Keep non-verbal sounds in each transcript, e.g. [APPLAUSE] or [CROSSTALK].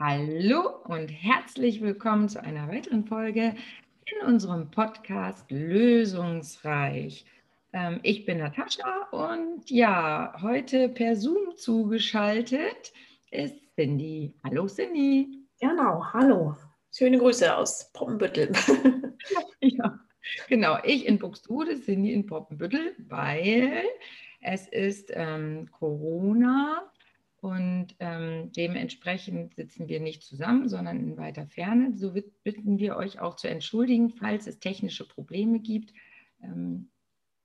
Hallo und herzlich willkommen zu einer weiteren Folge in unserem Podcast Lösungsreich. Ähm, ich bin Natascha und ja, heute per Zoom zugeschaltet ist Cindy. Hallo Cindy. Genau, hallo. Schöne Grüße aus Poppenbüttel. [LAUGHS] ja, genau. Ich in Buxtehude, Cindy in Poppenbüttel, weil es ist ähm, Corona und ähm, dementsprechend sitzen wir nicht zusammen, sondern in weiter Ferne. So bitten wir euch auch zu entschuldigen, falls es technische Probleme gibt. Ähm,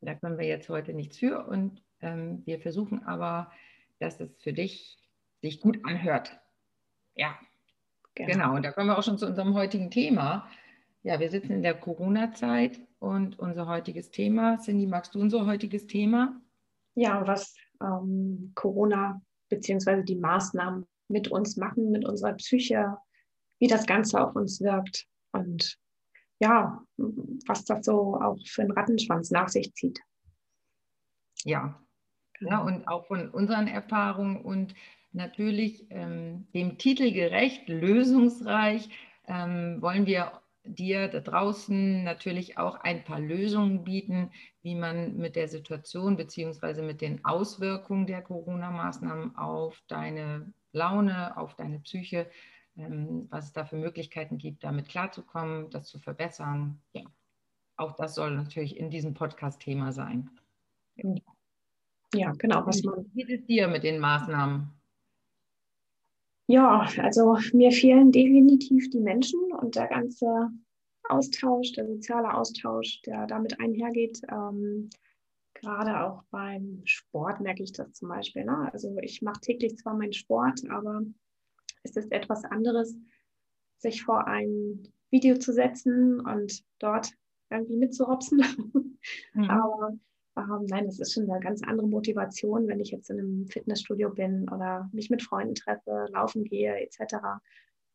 da können wir jetzt heute nichts für und ähm, wir versuchen aber, dass es für dich sich gut anhört. Ja, genau. genau. Und da kommen wir auch schon zu unserem heutigen Thema. Ja, wir sitzen in der Corona-Zeit und unser heutiges Thema, Cindy, magst du unser heutiges Thema? Ja, was ähm, Corona bzw. die Maßnahmen mit uns machen, mit unserer Psyche, wie das Ganze auf uns wirkt und ja, was das so auch für einen Rattenschwanz nach sich zieht. Ja, ja und auch von unseren Erfahrungen und natürlich ähm, dem Titel gerecht, lösungsreich, ähm, wollen wir dir da draußen natürlich auch ein paar Lösungen bieten, wie man mit der Situation bzw. mit den Auswirkungen der Corona-Maßnahmen auf deine Laune, auf deine Psyche, ähm, was es da für Möglichkeiten gibt, damit klarzukommen, das zu verbessern. Ja, auch das soll natürlich in diesem Podcast Thema sein. Ja, genau. Was man Wie geht es dir mit den Maßnahmen? Ja, also mir fehlen definitiv die Menschen und der ganze Austausch, der soziale Austausch, der damit einhergeht. Ähm, gerade auch beim Sport merke ich das zum Beispiel. Ne? Also ich mache täglich zwar meinen Sport, aber es ist etwas anderes, sich vor ein Video zu setzen und dort irgendwie mitzuhopsen. [LAUGHS] Mhm. aber ähm, nein, es ist schon eine ganz andere Motivation, wenn ich jetzt in einem Fitnessstudio bin oder mich mit Freunden treffe, laufen gehe etc.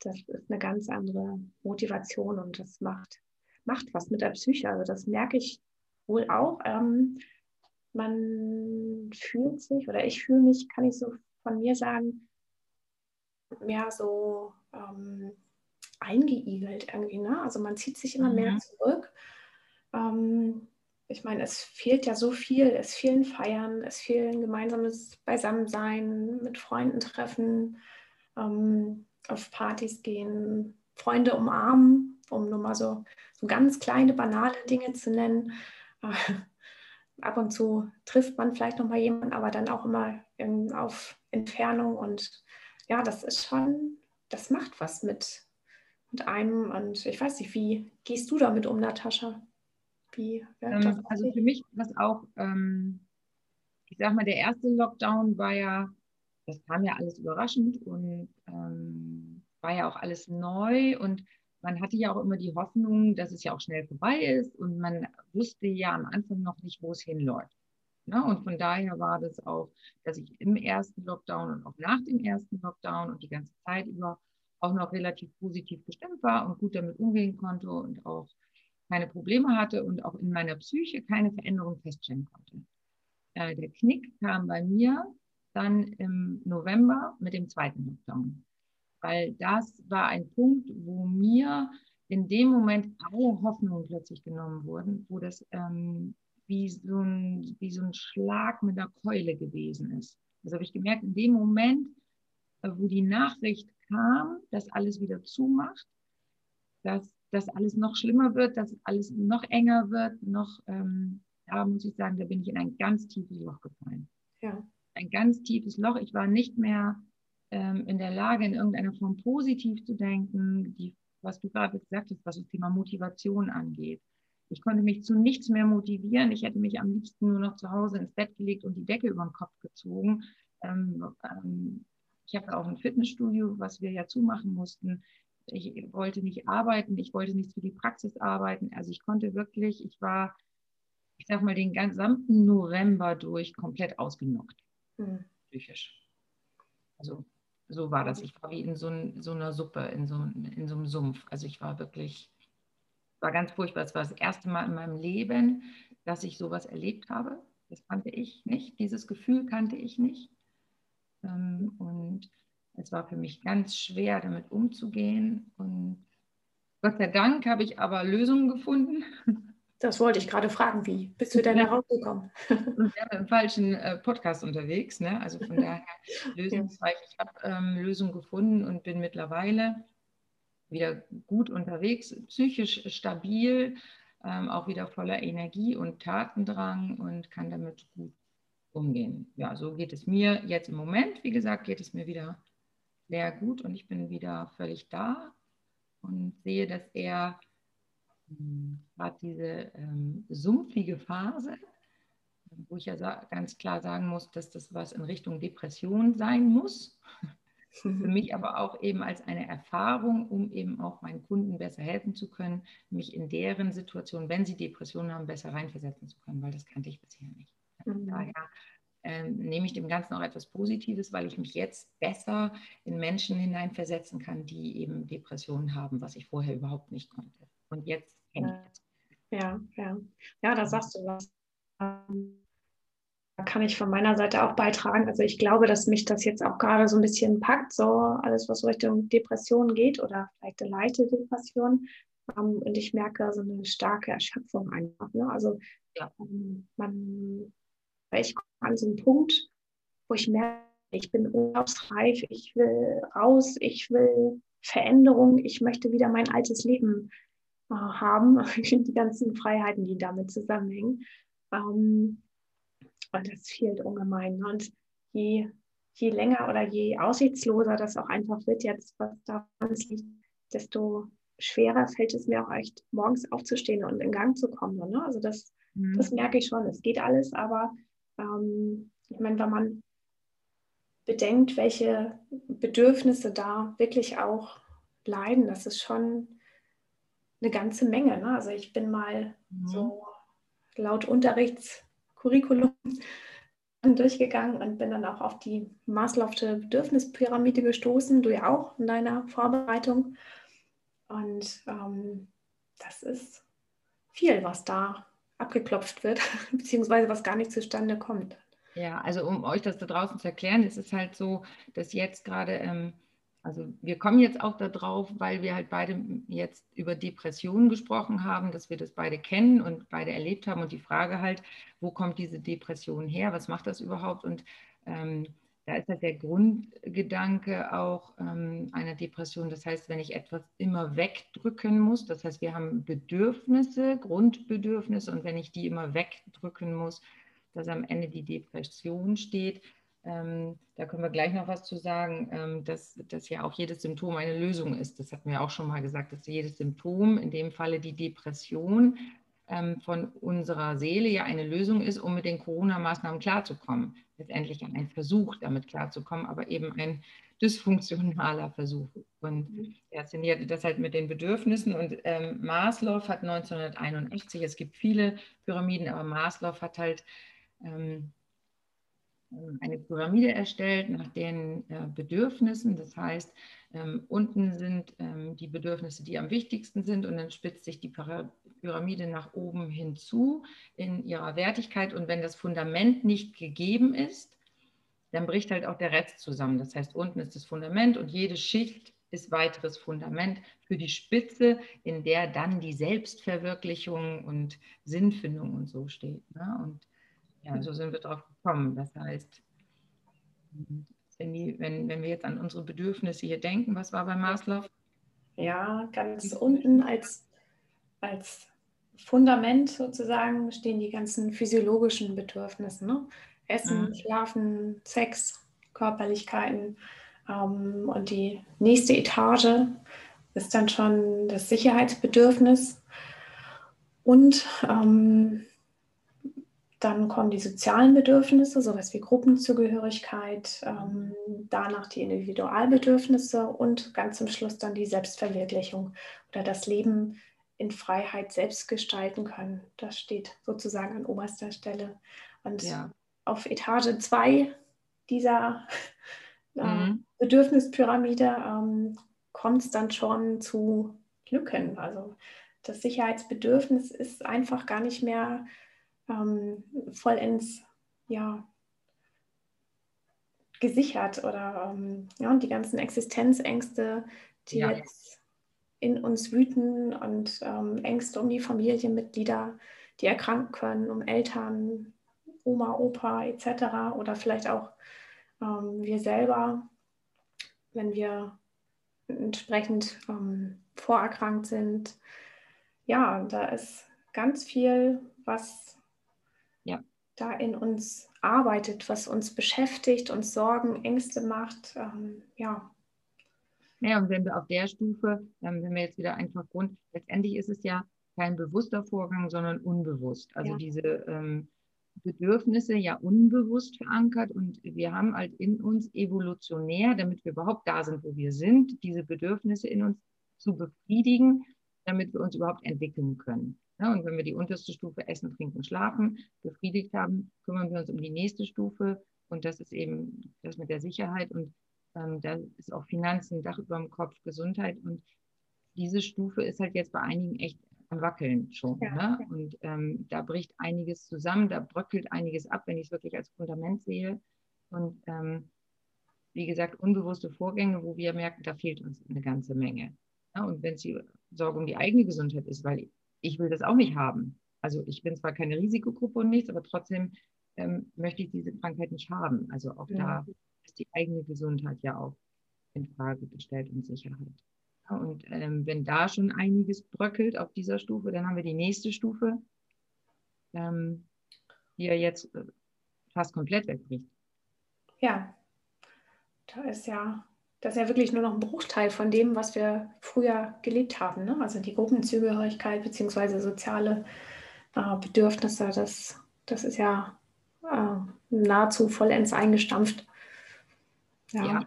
Das ist eine ganz andere Motivation und das macht, macht was mit der Psyche. Also das merke ich wohl auch. Ähm, man fühlt sich oder ich fühle mich, kann ich so von mir sagen, mehr so ähm, eingeigelt irgendwie. Ne? Also man zieht sich immer mhm. mehr zurück. Ähm, ich meine, es fehlt ja so viel. Es fehlen Feiern, es fehlen gemeinsames Beisammensein, mit Freunden treffen, ähm, auf Partys gehen, Freunde umarmen, um nur mal so, so ganz kleine, banale Dinge zu nennen. Äh, ab und zu trifft man vielleicht noch mal jemanden, aber dann auch immer in, auf Entfernung. Und ja, das ist schon, das macht was mit, mit einem. Und ich weiß nicht, wie gehst du damit um, Natascha? Wie ähm, also für mich war es auch, ähm, ich sag mal, der erste Lockdown war ja, das kam ja alles überraschend und ähm, war ja auch alles neu und man hatte ja auch immer die Hoffnung, dass es ja auch schnell vorbei ist und man wusste ja am Anfang noch nicht, wo es hinläuft. Ne? Und von daher war das auch, dass ich im ersten Lockdown und auch nach dem ersten Lockdown und die ganze Zeit über auch noch relativ positiv gestimmt war und gut damit umgehen konnte und auch keine Probleme hatte und auch in meiner Psyche keine Veränderung feststellen konnte. Äh, der Knick kam bei mir dann im November mit dem zweiten Lockdown, weil das war ein Punkt, wo mir in dem Moment alle Hoffnungen plötzlich genommen wurden, wo das ähm, wie, so ein, wie so ein Schlag mit einer Keule gewesen ist. Das habe ich gemerkt, in dem Moment, äh, wo die Nachricht kam, dass alles wieder zumacht, dass dass alles noch schlimmer wird, dass alles noch enger wird, noch, ähm, da muss ich sagen, da bin ich in ein ganz tiefes Loch gefallen. Ja. Ein ganz tiefes Loch. Ich war nicht mehr ähm, in der Lage, in irgendeiner Form positiv zu denken, die, was du gerade gesagt hast, was das Thema Motivation angeht. Ich konnte mich zu nichts mehr motivieren. Ich hätte mich am liebsten nur noch zu Hause ins Bett gelegt und die Decke über den Kopf gezogen. Ähm, ähm, ich habe auch ein Fitnessstudio, was wir ja zumachen mussten ich wollte nicht arbeiten, ich wollte nicht für die Praxis arbeiten. Also ich konnte wirklich, ich war, ich sag mal, den gesamten November durch komplett ausgenockt. Mhm. Psychisch. Also so war das. Ich war wie in so, ein, so einer Suppe, in so, in so einem Sumpf. Also ich war wirklich, war ganz furchtbar. Es war das erste Mal in meinem Leben, dass ich sowas erlebt habe. Das kannte ich nicht. Dieses Gefühl kannte ich nicht. Ähm, und es war für mich ganz schwer, damit umzugehen. Und Gott sei Dank habe ich aber Lösungen gefunden. [LAUGHS] Das wollte ich gerade fragen, wie bist du denn da rausgekommen? Wir im falschen äh, Podcast unterwegs, ne? also von [LAUGHS] daher lösungsreich. Ich habe ähm, Lösungen gefunden und bin mittlerweile wieder gut unterwegs, psychisch stabil, ähm, auch wieder voller Energie und Tatendrang und kann damit gut umgehen. Ja, so geht es mir jetzt im Moment. Wie gesagt, geht es mir wieder sehr gut und ich bin wieder völlig da und sehe, dass er gerade diese ähm, sumpfige Phase, wo ich ja ganz klar sagen muss, dass das was in Richtung Depression sein muss. [LAUGHS] Für mich aber auch eben als eine Erfahrung, um eben auch meinen Kunden besser helfen zu können, mich in deren Situation, wenn sie Depressionen haben, besser reinversetzen zu können, weil das kannte ich bisher nicht. Mhm. Daher ähm, nehme ich dem Ganzen auch etwas Positives, weil ich mich jetzt besser in Menschen hineinversetzen kann, die eben Depressionen haben, was ich vorher überhaupt nicht konnte. Und jetzt Ja, ja. Ja, da sagst du was. Ähm, da kann ich von meiner Seite auch beitragen. Also ich glaube, dass mich das jetzt auch gerade so ein bisschen packt, so alles, was Richtung Depression geht oder vielleicht eine leichte Depression. Ähm, und ich merke so eine starke Erschöpfung einfach. Ne? Also ja. man ich komme an so einen Punkt, wo ich merke, ich bin urlaubsreif, ich will raus, ich will Veränderung, ich möchte wieder mein altes Leben haben, [LAUGHS] die ganzen Freiheiten, die damit zusammenhängen. Ähm, und das fehlt ungemein. Und je, je länger oder je aussichtsloser das auch einfach wird, jetzt was da liegt, desto schwerer fällt es mir auch echt, morgens aufzustehen und in Gang zu kommen. Ne? Also das, mhm. das merke ich schon. Es geht alles, aber ähm, ich meine, wenn man bedenkt, welche Bedürfnisse da wirklich auch leiden, das ist schon eine ganze Menge. Ne? Also ich bin mal mhm. so laut Unterrichtscurriculum [LAUGHS] durchgegangen und bin dann auch auf die Maslow'sche Bedürfnispyramide gestoßen, du ja auch in deiner Vorbereitung. Und ähm, das ist viel, was da abgeklopft wird, [LAUGHS] beziehungsweise was gar nicht zustande kommt. Ja, also um euch das da draußen zu erklären, ist es halt so, dass jetzt gerade, ähm, also wir kommen jetzt auch darauf, weil wir halt beide jetzt über Depressionen gesprochen haben, dass wir das beide kennen und beide erlebt haben und die Frage halt, wo kommt diese Depression her, was macht das überhaupt und ähm, da ist halt der Grundgedanke auch ähm, einer Depression. Das heißt, wenn ich etwas immer wegdrücken muss, das heißt, wir haben Bedürfnisse, Grundbedürfnisse, und wenn ich die immer wegdrücken muss, dass am Ende die Depression steht. Ähm, da können wir gleich noch was zu sagen, ähm, dass, dass ja auch jedes Symptom eine Lösung ist. Das hatten wir auch schon mal gesagt, dass jedes Symptom, in dem Falle die Depression, ähm, von unserer Seele ja eine Lösung ist, um mit den Corona-Maßnahmen klarzukommen. Letztendlich ein Versuch, damit klarzukommen, aber eben ein dysfunktionaler Versuch. Und mhm. er szenierte das halt mit den Bedürfnissen. Und ähm, Maslow hat 1981, es gibt viele Pyramiden, aber Maslow hat halt ähm, eine Pyramide erstellt nach den äh, Bedürfnissen. Das heißt, ähm, unten sind ähm, die Bedürfnisse, die am wichtigsten sind, und dann spitzt sich die Pyramide nach oben hinzu in ihrer Wertigkeit. Und wenn das Fundament nicht gegeben ist, dann bricht halt auch der Rest zusammen. Das heißt, unten ist das Fundament und jede Schicht ist weiteres Fundament für die Spitze, in der dann die Selbstverwirklichung und Sinnfindung und so steht. Ne? Und ja, so sind wir drauf gekommen. Das heißt, wenn, die, wenn, wenn wir jetzt an unsere Bedürfnisse hier denken, was war bei Maslow? Ja, ganz unten als, als Fundament sozusagen stehen die ganzen physiologischen Bedürfnisse. Ne? Essen, mhm. Schlafen, Sex, Körperlichkeiten. Ähm, und die nächste Etage ist dann schon das Sicherheitsbedürfnis. Und ähm, dann kommen die sozialen Bedürfnisse, sowas wie Gruppenzugehörigkeit, ähm, danach die Individualbedürfnisse und ganz zum Schluss dann die Selbstverwirklichung oder das Leben in Freiheit selbst gestalten können. Das steht sozusagen an oberster Stelle. Und ja. auf Etage 2 dieser [LAUGHS] äh, mhm. Bedürfnispyramide ähm, kommt es dann schon zu Lücken. Also das Sicherheitsbedürfnis ist einfach gar nicht mehr ähm, vollends ja, gesichert oder ähm, ja, und die ganzen Existenzängste, die ja. jetzt in uns wüten und ähm, Ängste um die Familienmitglieder, die erkranken können, um Eltern, Oma, Opa etc. oder vielleicht auch ähm, wir selber, wenn wir entsprechend ähm, vorerkrankt sind. Ja, da ist ganz viel, was. Da in uns arbeitet, was uns beschäftigt, uns Sorgen, Ängste macht. Ähm, ja. Naja, und wenn wir auf der Stufe, dann wenn wir jetzt wieder einfach Grund, letztendlich ist es ja kein bewusster Vorgang, sondern unbewusst. Also ja. diese ähm, Bedürfnisse ja unbewusst verankert und wir haben halt in uns evolutionär, damit wir überhaupt da sind, wo wir sind, diese Bedürfnisse in uns zu befriedigen, damit wir uns überhaupt entwickeln können. Ja, und wenn wir die unterste Stufe Essen, Trinken, Schlafen befriedigt haben, kümmern wir uns um die nächste Stufe und das ist eben das mit der Sicherheit und ähm, da ist auch Finanzen, Dach über dem Kopf, Gesundheit und diese Stufe ist halt jetzt bei einigen echt am Wackeln schon. Ja, ne? Und ähm, da bricht einiges zusammen, da bröckelt einiges ab, wenn ich es wirklich als Fundament sehe. Und ähm, wie gesagt, unbewusste Vorgänge, wo wir merken, da fehlt uns eine ganze Menge. Ja, und wenn es die Sorge um die eigene Gesundheit ist, weil ich will das auch nicht haben. Also ich bin zwar keine Risikogruppe und nichts, aber trotzdem ähm, möchte ich diese Krankheit nicht haben. Also auch ja. da ist die eigene Gesundheit ja auch in Frage gestellt und Sicherheit. Und ähm, wenn da schon einiges bröckelt auf dieser Stufe, dann haben wir die nächste Stufe, ähm, die ja jetzt äh, fast komplett wegbricht. Ja, da ist ja, das ist ja wirklich nur noch ein Bruchteil von dem, was wir früher gelebt haben. Ne? Also die Gruppenzugehörigkeit bzw. soziale äh, Bedürfnisse, das, das ist ja äh, nahezu vollends eingestampft. ja. ja.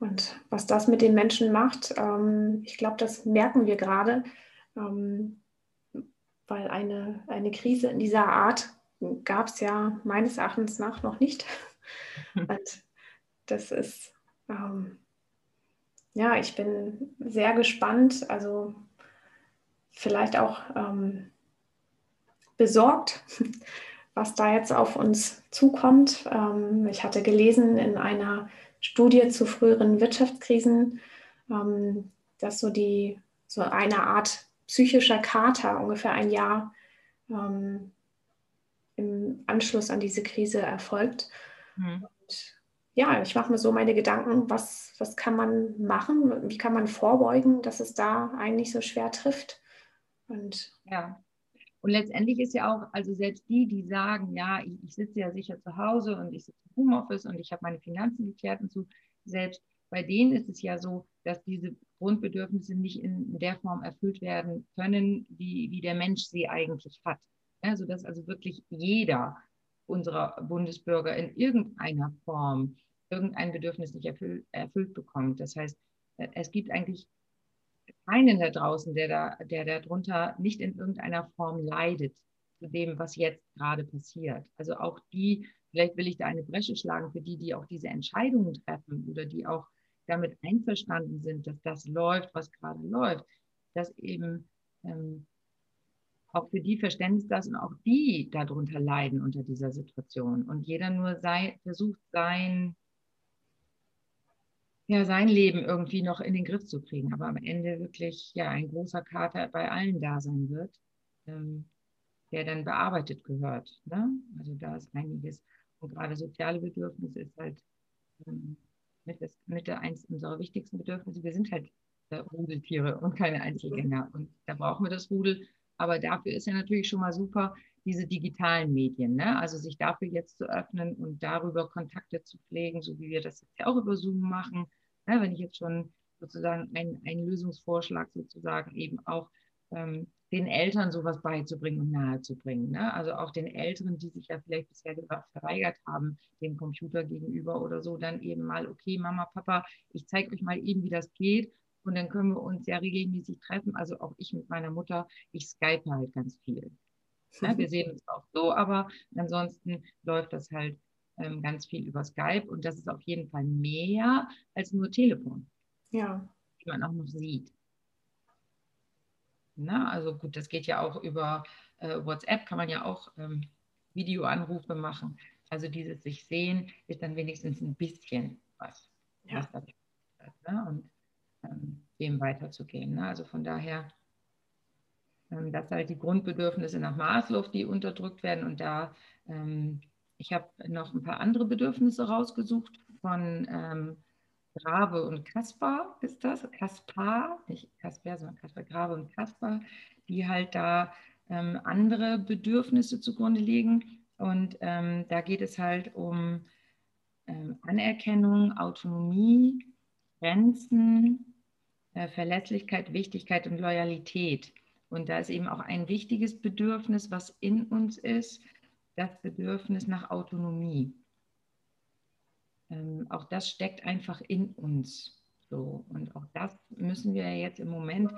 Und was das mit den Menschen macht, ähm, ich glaube, das merken wir gerade, ähm, weil eine, eine Krise in dieser Art gab es ja meines Erachtens nach noch nicht. [LAUGHS] Und das ist, ähm, ja, ich bin sehr gespannt, also vielleicht auch ähm, besorgt, [LAUGHS] was da jetzt auf uns zukommt. Ähm, ich hatte gelesen in einer Studie zu früheren Wirtschaftskrisen, ähm, dass so die so eine Art psychischer Kater ungefähr ein Jahr ähm, im Anschluss an diese Krise erfolgt. Mhm. Und, ja, ich mache mir so meine Gedanken, was, was kann man machen, wie kann man vorbeugen, dass es da eigentlich so schwer trifft. Und ja. Und letztendlich ist ja auch, also selbst die, die sagen, ja, ich, ich sitze ja sicher zu Hause und ich sitze im Homeoffice und ich habe meine Finanzen geklärt und so, selbst bei denen ist es ja so, dass diese Grundbedürfnisse nicht in der Form erfüllt werden können, wie, wie der Mensch sie eigentlich hat. Ja, sodass also wirklich jeder unserer Bundesbürger in irgendeiner Form irgendein Bedürfnis nicht erfüllt, erfüllt bekommt. Das heißt, es gibt eigentlich keinen da draußen, der da, der darunter nicht in irgendeiner Form leidet zu dem, was jetzt gerade passiert. Also auch die, vielleicht will ich da eine Bresche schlagen für die, die auch diese Entscheidungen treffen oder die auch damit einverstanden sind, dass das läuft, was gerade läuft, dass eben ähm, auch für die Verständnis das und auch die darunter leiden unter dieser Situation und jeder nur sei, versucht sein ja, sein Leben irgendwie noch in den Griff zu kriegen, aber am Ende wirklich ja ein großer Kater bei allen da sein wird, ähm, der dann bearbeitet gehört. Ne? Also da ist einiges. Und gerade soziale Bedürfnisse ist halt ähm, mit, das, mit der eins unserer wichtigsten Bedürfnisse. Wir sind halt äh, Rudeltiere und keine Einzelgänger. Und da brauchen wir das Rudel. Aber dafür ist ja natürlich schon mal super, diese digitalen Medien, ne? also sich dafür jetzt zu öffnen und darüber Kontakte zu pflegen, so wie wir das jetzt ja auch über Zoom machen, ja, wenn ich jetzt schon sozusagen einen Lösungsvorschlag sozusagen eben auch ähm, den Eltern sowas beizubringen und nahezubringen. Ne? Also auch den Älteren, die sich ja vielleicht bisher verweigert haben, dem Computer gegenüber oder so, dann eben mal, okay, Mama, Papa, ich zeige euch mal eben, wie das geht. Und dann können wir uns ja regelmäßig treffen. Also auch ich mit meiner Mutter, ich skype halt ganz viel. Ja, wir sehen uns auch so, aber ansonsten läuft das halt ähm, ganz viel über Skype und das ist auf jeden Fall mehr als nur Telefon. Ja. Die man auch noch sieht. Na, also gut, das geht ja auch über äh, WhatsApp, kann man ja auch ähm, Videoanrufe machen. Also dieses sich sehen ist dann wenigstens ein bisschen was. Ja. was ne? Und ähm, dem weiterzugehen. Ne? Also von daher, ähm, dass halt die Grundbedürfnisse nach Maßluft, die unterdrückt werden. Und da, ähm, ich habe noch ein paar andere Bedürfnisse rausgesucht von ähm, Grabe und Kaspar ist das, Kaspar, nicht Kasper, sondern Kaspar, Grabe und Kaspar, die halt da ähm, andere Bedürfnisse zugrunde liegen. Und ähm, da geht es halt um ähm, Anerkennung, Autonomie, Grenzen, äh, Verlässlichkeit, Wichtigkeit und Loyalität. Und da ist eben auch ein wichtiges Bedürfnis, was in uns ist, das Bedürfnis nach Autonomie. Ähm, auch das steckt einfach in uns. So. Und auch das müssen wir jetzt im Moment,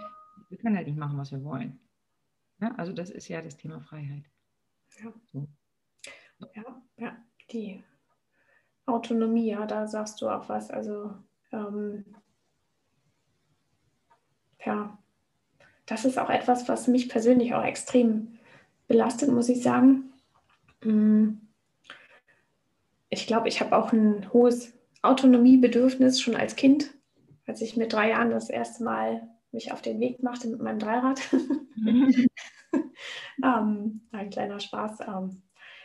wir können halt nicht machen, was wir wollen. Ja, also das ist ja das Thema Freiheit. Ja. So. ja, ja, die Autonomie, ja, da sagst du auch was. Also ähm, ja, das ist auch etwas, was mich persönlich auch extrem belastet, muss ich sagen. Mm. Ich glaube, ich habe auch ein hohes Autonomiebedürfnis schon als Kind, als ich mit drei Jahren das erste Mal mich auf den Weg machte mit meinem Dreirad. Mhm. [LAUGHS] ähm, ein kleiner Spaß. Ähm,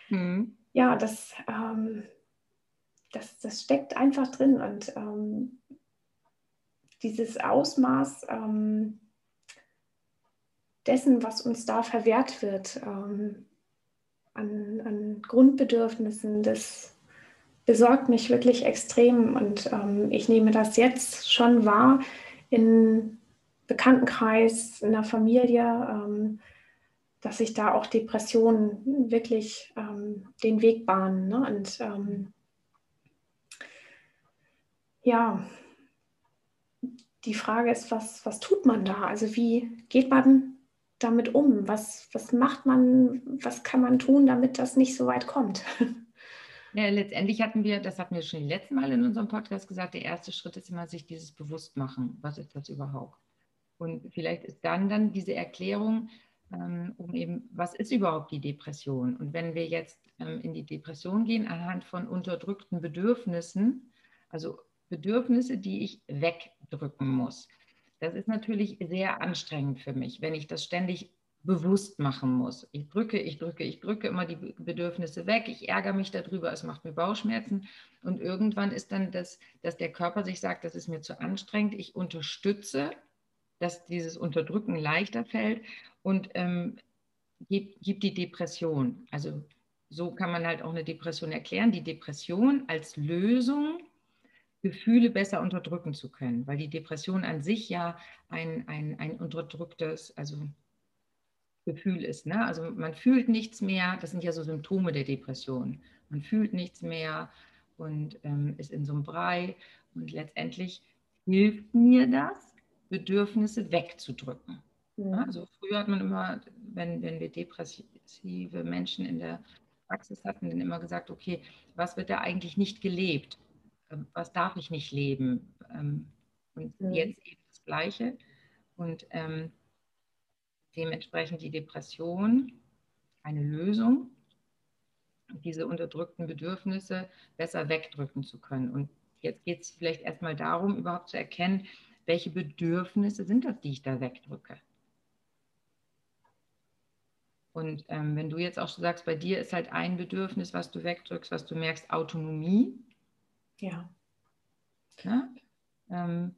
mhm. Ja, das, ähm, das, das steckt einfach drin und ähm, dieses Ausmaß ähm, dessen, was uns da verwehrt wird, ähm, an, an, Grundbedürfnissen, das besorgt mich wirklich extrem. Und ähm, ich nehme das jetzt schon wahr in Bekanntenkreis, in der Familie, ähm, dass sich da auch Depressionen wirklich ähm, den Weg bahnen. Ne? Und ähm, ja, die Frage ist, was, was tut man da? Also wie geht man damit um? Was, was macht man, was kann man tun, damit das nicht so weit kommt? Ja, letztendlich hatten wir, das hatten wir schon die letzten Mal in unserem Podcast gesagt, der erste Schritt ist immer, sich dieses Bewusstmachen. Was ist das überhaupt? Und vielleicht ist dann dann diese Erklärung, ähm, um eben, was ist überhaupt die Depression? Und wenn wir jetzt ähm, in die Depression gehen, anhand von unterdrückten Bedürfnissen, also Bedürfnisse, die ich wegdrücken muss. Das ist natürlich sehr anstrengend für mich, wenn ich das ständig bewusst machen muss. Ich drücke, ich drücke, ich drücke immer die Bedürfnisse weg, ich ärgere mich darüber, es macht mir Bauchschmerzen und irgendwann ist dann das, dass der Körper sich sagt, das ist mir zu anstrengend, ich unterstütze, dass dieses Unterdrücken leichter fällt und ähm, gibt, gibt die Depression. Also so kann man halt auch eine Depression erklären. Die Depression als Lösung Gefühle besser unterdrücken zu können, weil die Depression an sich ja ein, ein, ein unterdrücktes, also Gefühl ist. Ne? Also man fühlt nichts mehr, das sind ja so Symptome der Depression. Man fühlt nichts mehr und ähm, ist in so einem Brei und letztendlich hilft mir das, Bedürfnisse wegzudrücken. Ja. Ne? Also früher hat man immer, wenn, wenn wir depressive Menschen in der Praxis hatten, dann immer gesagt, okay, was wird da eigentlich nicht gelebt? Ähm, was darf ich nicht leben? Ähm, und mhm. jetzt eben das Gleiche. Und ähm, dementsprechend die Depression eine Lösung, diese unterdrückten Bedürfnisse besser wegdrücken zu können. Und jetzt geht es vielleicht erstmal darum, überhaupt zu erkennen, welche Bedürfnisse sind das, die ich da wegdrücke. Und ähm, wenn du jetzt auch so sagst, bei dir ist halt ein Bedürfnis, was du wegdrückst, was du merkst, Autonomie, ja. ja? Ähm,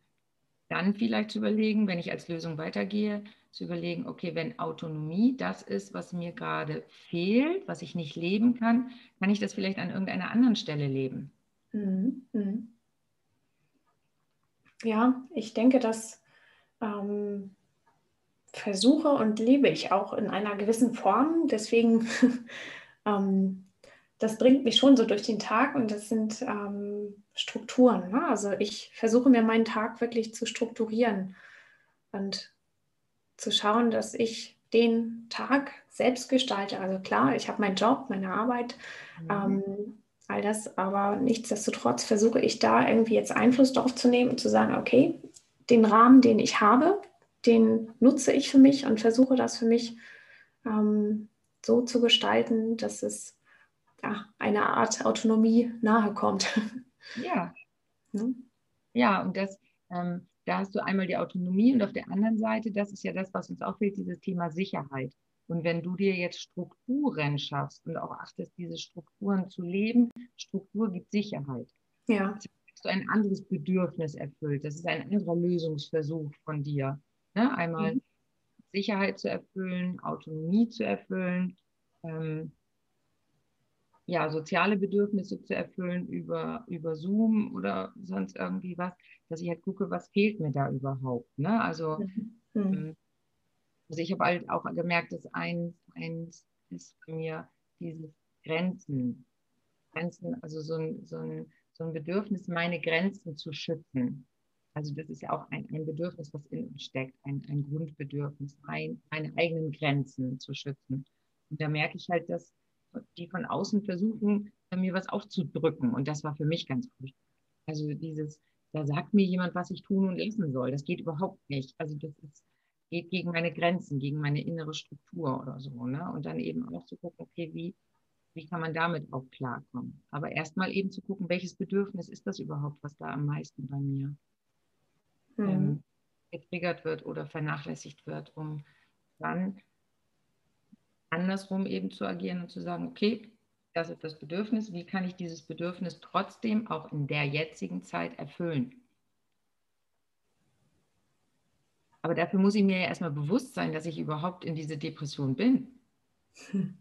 dann vielleicht zu überlegen, wenn ich als Lösung weitergehe, zu überlegen, okay, wenn Autonomie das ist, was mir gerade fehlt, was ich nicht leben kann, kann ich das vielleicht an irgendeiner anderen Stelle leben. Mhm. Mhm. Ja, ich denke, das ähm, versuche und lebe ich auch in einer gewissen Form. Deswegen [LAUGHS] ähm, das bringt mich schon so durch den Tag und das sind ähm, Strukturen. Ne? Also ich versuche mir meinen Tag wirklich zu strukturieren und zu schauen, dass ich den Tag selbst gestalte. Also klar, ich habe meinen Job, meine Arbeit, mhm. ähm, all das, aber nichtsdestotrotz versuche ich da irgendwie jetzt Einfluss drauf zu nehmen und zu sagen, okay, den Rahmen, den ich habe, den nutze ich für mich und versuche das für mich ähm, so zu gestalten, dass es ja, einer Art Autonomie nahe kommt. [LAUGHS] Ja. Hm? Ja, und das, ähm, da hast du einmal die Autonomie und auf der anderen Seite, das ist ja das, was uns auch fehlt, dieses Thema Sicherheit. Und wenn du dir jetzt Strukturen schaffst und auch achtest, diese Strukturen zu leben, Struktur gibt Sicherheit. Ja. Das hast du ein anderes Bedürfnis erfüllt. Das ist ein anderer Lösungsversuch von dir. Ne? Einmal mhm. Sicherheit zu erfüllen, Autonomie zu erfüllen, ähm, ja, soziale Bedürfnisse zu erfüllen über, über Zoom oder sonst irgendwie was, dass ich halt gucke, was fehlt mir da überhaupt. Ne? Also, mhm. Ähm, also ich habe halt auch gemerkt, dass eins, eins ist bei mir dieses Grenzen. Grenzen, also so ein, so, ein, so ein Bedürfnis, meine Grenzen zu schützen. Also das ist ja auch ein, ein Bedürfnis, was in uns steckt, ein, ein Grundbedürfnis, mein, meine eigenen Grenzen zu schützen. Und da merke ich halt, dass die von außen versuchen, mir was aufzudrücken. Und das war für mich ganz gut. Also dieses, da sagt mir jemand, was ich tun und lassen soll. Das geht überhaupt nicht. Also das ist, geht gegen meine Grenzen, gegen meine innere Struktur oder so. Ne? Und dann eben auch zu gucken, okay, wie, wie kann man damit auch klarkommen? Aber erstmal eben zu gucken, welches Bedürfnis ist das überhaupt, was da am meisten bei mir mhm. ähm, getriggert wird oder vernachlässigt wird, um dann andersrum eben zu agieren und zu sagen, okay, das ist das Bedürfnis, wie kann ich dieses Bedürfnis trotzdem auch in der jetzigen Zeit erfüllen? Aber dafür muss ich mir ja erstmal bewusst sein, dass ich überhaupt in diese Depression bin. [LAUGHS]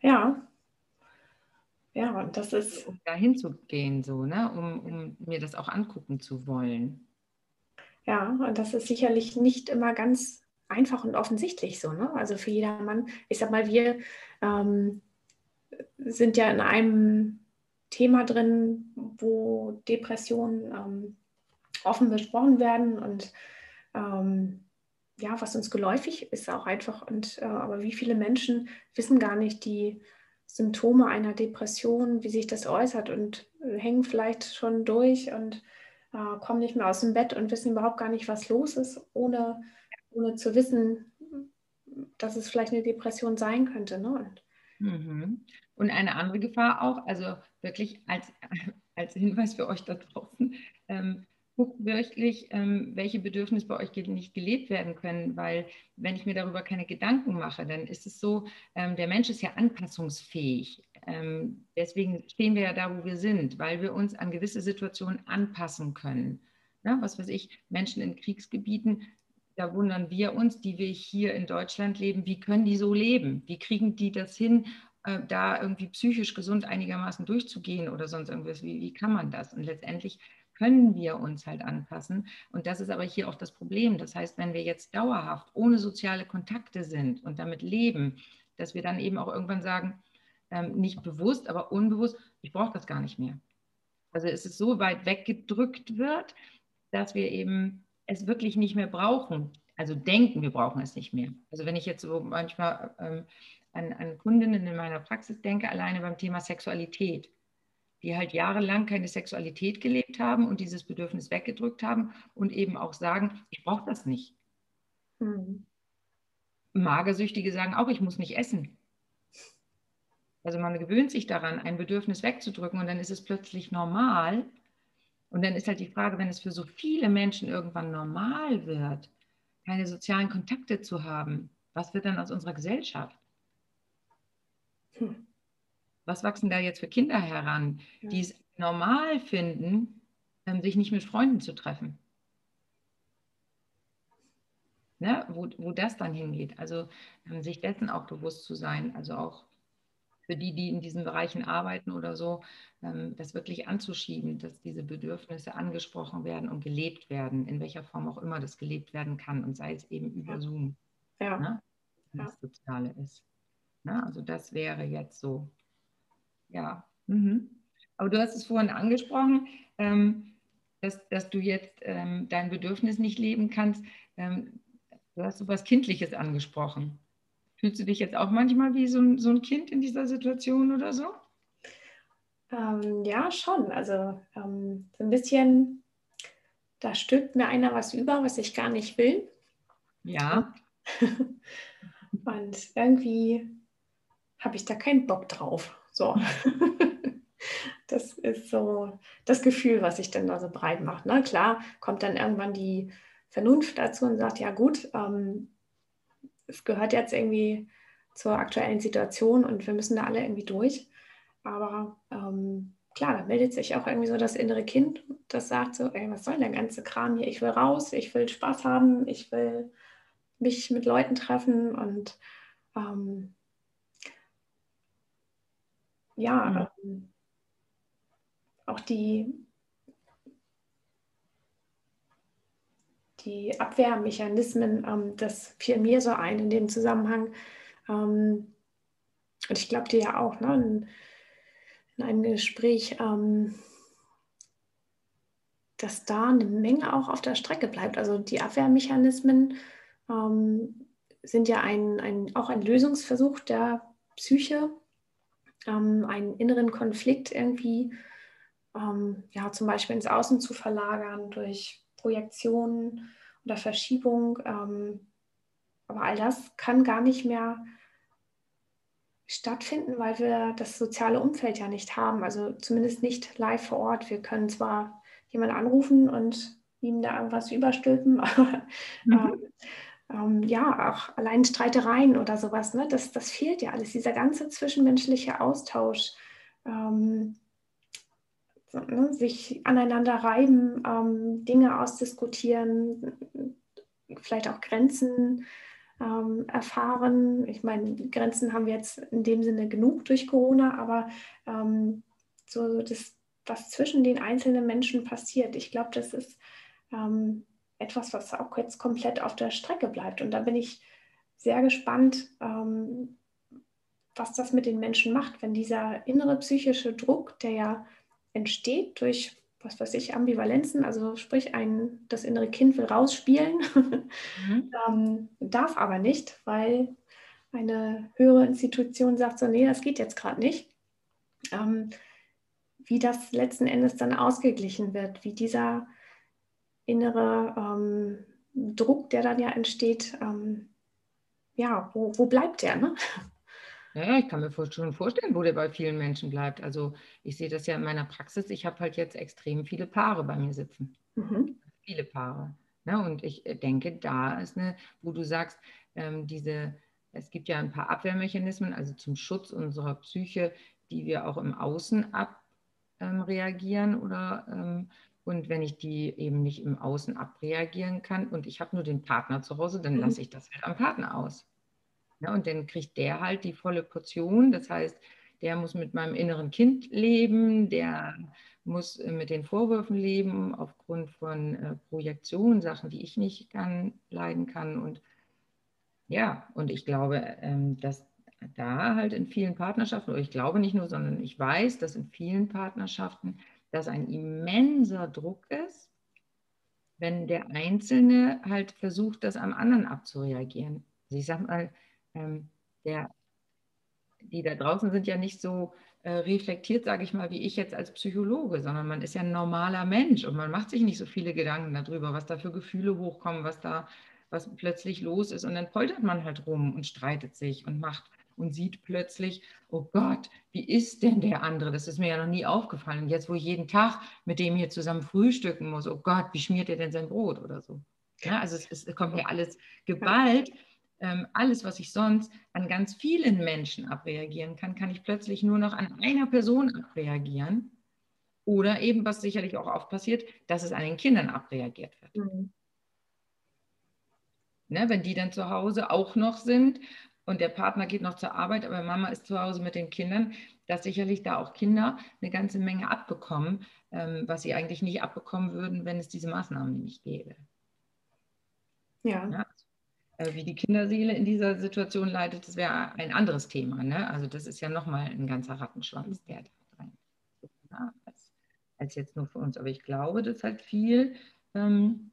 Ja. Ja, und das ist. Um dahin zu gehen, so, ne? um, um mir das auch angucken zu wollen. Ja, und das ist sicherlich nicht immer ganz einfach und offensichtlich so. Ne? Also für jedermann, ich sag mal, wir ähm, sind ja in einem Thema drin, wo Depressionen ähm, offen besprochen werden und ähm, ja, was uns geläufig ist auch einfach. Und äh, aber wie viele Menschen wissen gar nicht die Symptome einer Depression, wie sich das äußert und äh, hängen vielleicht schon durch und äh, kommen nicht mehr aus dem Bett und wissen überhaupt gar nicht, was los ist, ohne ohne zu wissen, dass es vielleicht eine Depression sein könnte. Ne? Und, mhm. und eine andere Gefahr auch, also wirklich als, [LAUGHS] als Hinweis für euch da draußen, ähm, guckt wirklich, ähm, welche Bedürfnisse bei euch nicht gelebt werden können, weil wenn ich mir darüber keine Gedanken mache, dann ist es so, ähm, der Mensch ist ja anpassungsfähig. Ähm, deswegen stehen wir ja da, wo wir sind, weil wir uns an gewisse Situationen anpassen können. Ja, was weiß ich, Menschen in Kriegsgebieten da wundern wir uns, die wir hier in Deutschland leben, wie können die so leben? Wie kriegen die das hin, äh, da irgendwie psychisch gesund einigermaßen durchzugehen oder sonst irgendwas? Wie, wie kann man das? Und letztendlich können wir uns halt anpassen. Und das ist aber hier auch das Problem. Das heißt, wenn wir jetzt dauerhaft ohne soziale Kontakte sind und damit leben, dass wir dann eben auch irgendwann sagen, ähm, nicht bewusst, aber unbewusst, ich brauche das gar nicht mehr. Also es ist so weit weggedrückt wird, dass wir eben es wirklich nicht mehr brauchen. Also denken, wir brauchen es nicht mehr. Also wenn ich jetzt so manchmal ähm, an, an Kundinnen in meiner Praxis denke, alleine beim Thema Sexualität, die halt jahrelang keine Sexualität gelebt haben und dieses Bedürfnis weggedrückt haben und eben auch sagen, ich brauche das nicht. Mhm. Magersüchtige sagen auch, ich muss nicht essen. Also man gewöhnt sich daran, ein Bedürfnis wegzudrücken und dann ist es plötzlich normal, und dann ist halt die Frage, wenn es für so viele Menschen irgendwann normal wird, keine sozialen Kontakte zu haben, was wird dann aus unserer Gesellschaft? Hm. Was wachsen da jetzt für Kinder heran, ja. die es normal finden, ähm, sich nicht mit Freunden zu treffen? Ne? Wo, wo das dann hingeht. Also ähm, sich dessen auch bewusst zu sein, also auch für die, die in diesen Bereichen arbeiten oder so, ähm, das wirklich anzuschieben, dass diese Bedürfnisse angesprochen werden und gelebt werden, in welcher Form auch immer das gelebt werden kann und sei es eben über Zoom, ja. ne? das ja. Soziale ist. Ne? Also das wäre jetzt so, ja. Mhm. Aber du hast es vorhin angesprochen, ähm, dass, dass du jetzt ähm, dein Bedürfnis nicht leben kannst. Du hast so was Kindliches angesprochen. Fühlst du dich jetzt auch manchmal wie so ein, so ein Kind in dieser Situation oder so? Ähm, ja, schon. Also ähm, so ein bisschen, da stülpt mir einer was über, was ich gar nicht will. Ja. [LAUGHS] Und irgendwie habe ich da keinen Bock drauf. So. [LAUGHS] das ist so das Gefühl, was sich dann da so breit macht. Ne? Klar kommt dann irgendwann die Vernunft dazu und sagt, ja gut, ähm, es gehört jetzt irgendwie zur aktuellen Situation und wir müssen da alle irgendwie durch. Aber ähm, klar, da meldet sich auch irgendwie so das innere Kind, das sagt so, ey, was soll der ganze Kram hier? Ich will raus, ich will Spaß haben, ich will mich mit Leuten treffen und ähm, ja, mhm. ähm, auch die, die Abwehrmechanismen, ähm, das fiel mir so ein in dem Zusammenhang. Ähm, und ich glaube dir ja auch, ne, in, in einem Gespräch, ähm, dass da eine Menge auch auf der Strecke bleibt. Also die Abwehrmechanismen ähm, sind ja ein, ein, auch ein Lösungsversuch der Psyche, ähm, einen inneren Konflikt irgendwie ja, zum Beispiel ins Außen zu verlagern durch Projektion oder Verschiebung. Ähm, aber all das kann gar nicht mehr stattfinden, weil wir das soziale Umfeld ja nicht haben. Also zumindest nicht live vor Ort. Wir können zwar jemanden anrufen und ihm da irgendwas überstülpen, [LAUGHS] aber mhm. ähm, ähm, ja, auch allein Streitereien oder sowas, ne, das, das fehlt ja alles. Dieser ganze zwischenmenschliche Austausch, ähm, ne, sich aneinander reiben, ähm, Dinge ausdiskutieren, vielleicht auch Grenzen ähm, erfahren. Ich meine, Grenzen haben wir jetzt in dem Sinne genug durch Corona, aber ähm, so das, was zwischen den einzelnen Menschen passiert, ich glaube, das ist ähm, etwas, was auch jetzt komplett auf der Strecke bleibt. Und da bin ich sehr gespannt, ähm, was das mit den Menschen macht, wenn dieser innere psychische Druck, der ja entsteht durch, was weiß ich, Ambivalenzen, also sprich, ein, das innere Kind will rausspielen, mhm. [LAUGHS] ähm, darf aber nicht, weil eine höhere Institution sagt so, nee, das geht jetzt gerade nicht. Ähm, wie das letzten Endes dann ausgeglichen wird, wie dieser innere ähm, Druck, der dann ja entsteht, ähm, ja, wo, wo bleibt der? Ne? Ja, ich kann mir schon vorstellen, wo der bei vielen Menschen bleibt. Also ich sehe das ja in meiner Praxis. Ich habe halt jetzt extrem viele Paare bei mir sitzen. Mhm. Viele Paare. Ne? Und ich äh, denke, da ist eine, wo du sagst, ähm, diese, es gibt ja ein paar Abwehrmechanismen, also zum Schutz unserer Psyche, die wir auch im Außen abreagieren ähm, oder ähm, und wenn ich die eben nicht im Außen abreagieren kann und ich habe nur den Partner zu Hause, dann mhm. lasse ich das halt am Partner aus. Ja, und dann kriegt der halt die volle Portion. Das heißt, der muss mit meinem inneren Kind leben, der muss äh, mit den Vorwürfen leben aufgrund von äh, Projektionen, Sachen, die ich nicht kann, leiden kann. Und ja, und ich glaube, ähm, dass da halt in vielen Partnerschaften, oder ich glaube nicht nur, sondern ich weiß, dass in vielen Partnerschaften dass ein immenser Druck ist, wenn der Einzelne halt versucht, das am anderen abzureagieren. Also ich sage mal, ähm, der, die da draußen sind ja nicht so äh, reflektiert, sage ich mal, wie ich jetzt als Psychologe, sondern man ist ja ein normaler Mensch und man macht sich nicht so viele Gedanken darüber, was da für Gefühle hochkommen, was da was plötzlich los ist und dann poltert man halt rum und streitet sich und macht und sieht plötzlich, oh Gott, wie ist denn der andere? Das ist mir ja noch nie aufgefallen. Und jetzt, wo ich jeden Tag mit dem hier zusammen frühstücken muss, oh Gott, wie schmiert er denn sein Brot oder so? Ja, also es, es kommt mir alles geballt. Ähm, alles, was ich sonst an ganz vielen Menschen abreagieren kann, kann ich plötzlich nur noch an einer Person abreagieren. Oder eben, was sicherlich auch oft passiert, dass es an den Kindern abreagiert wird. Mhm. Ne, wenn die dann zu Hause auch noch sind und der Partner geht noch zur Arbeit, aber Mama ist zu Hause mit den Kindern, dass sicherlich da auch Kinder eine ganze Menge abbekommen, ähm, was sie eigentlich nicht abbekommen würden, wenn es diese Maßnahmen nicht gäbe. Ja. ja? Äh, wie die Kinderseele in dieser Situation leidet, das wäre ein anderes Thema. Ne? Also das ist ja nochmal ein ganzer Rattenschwanz, der da rein ja, als, als, jetzt nur für uns. Aber ich glaube, dass halt viel ähm,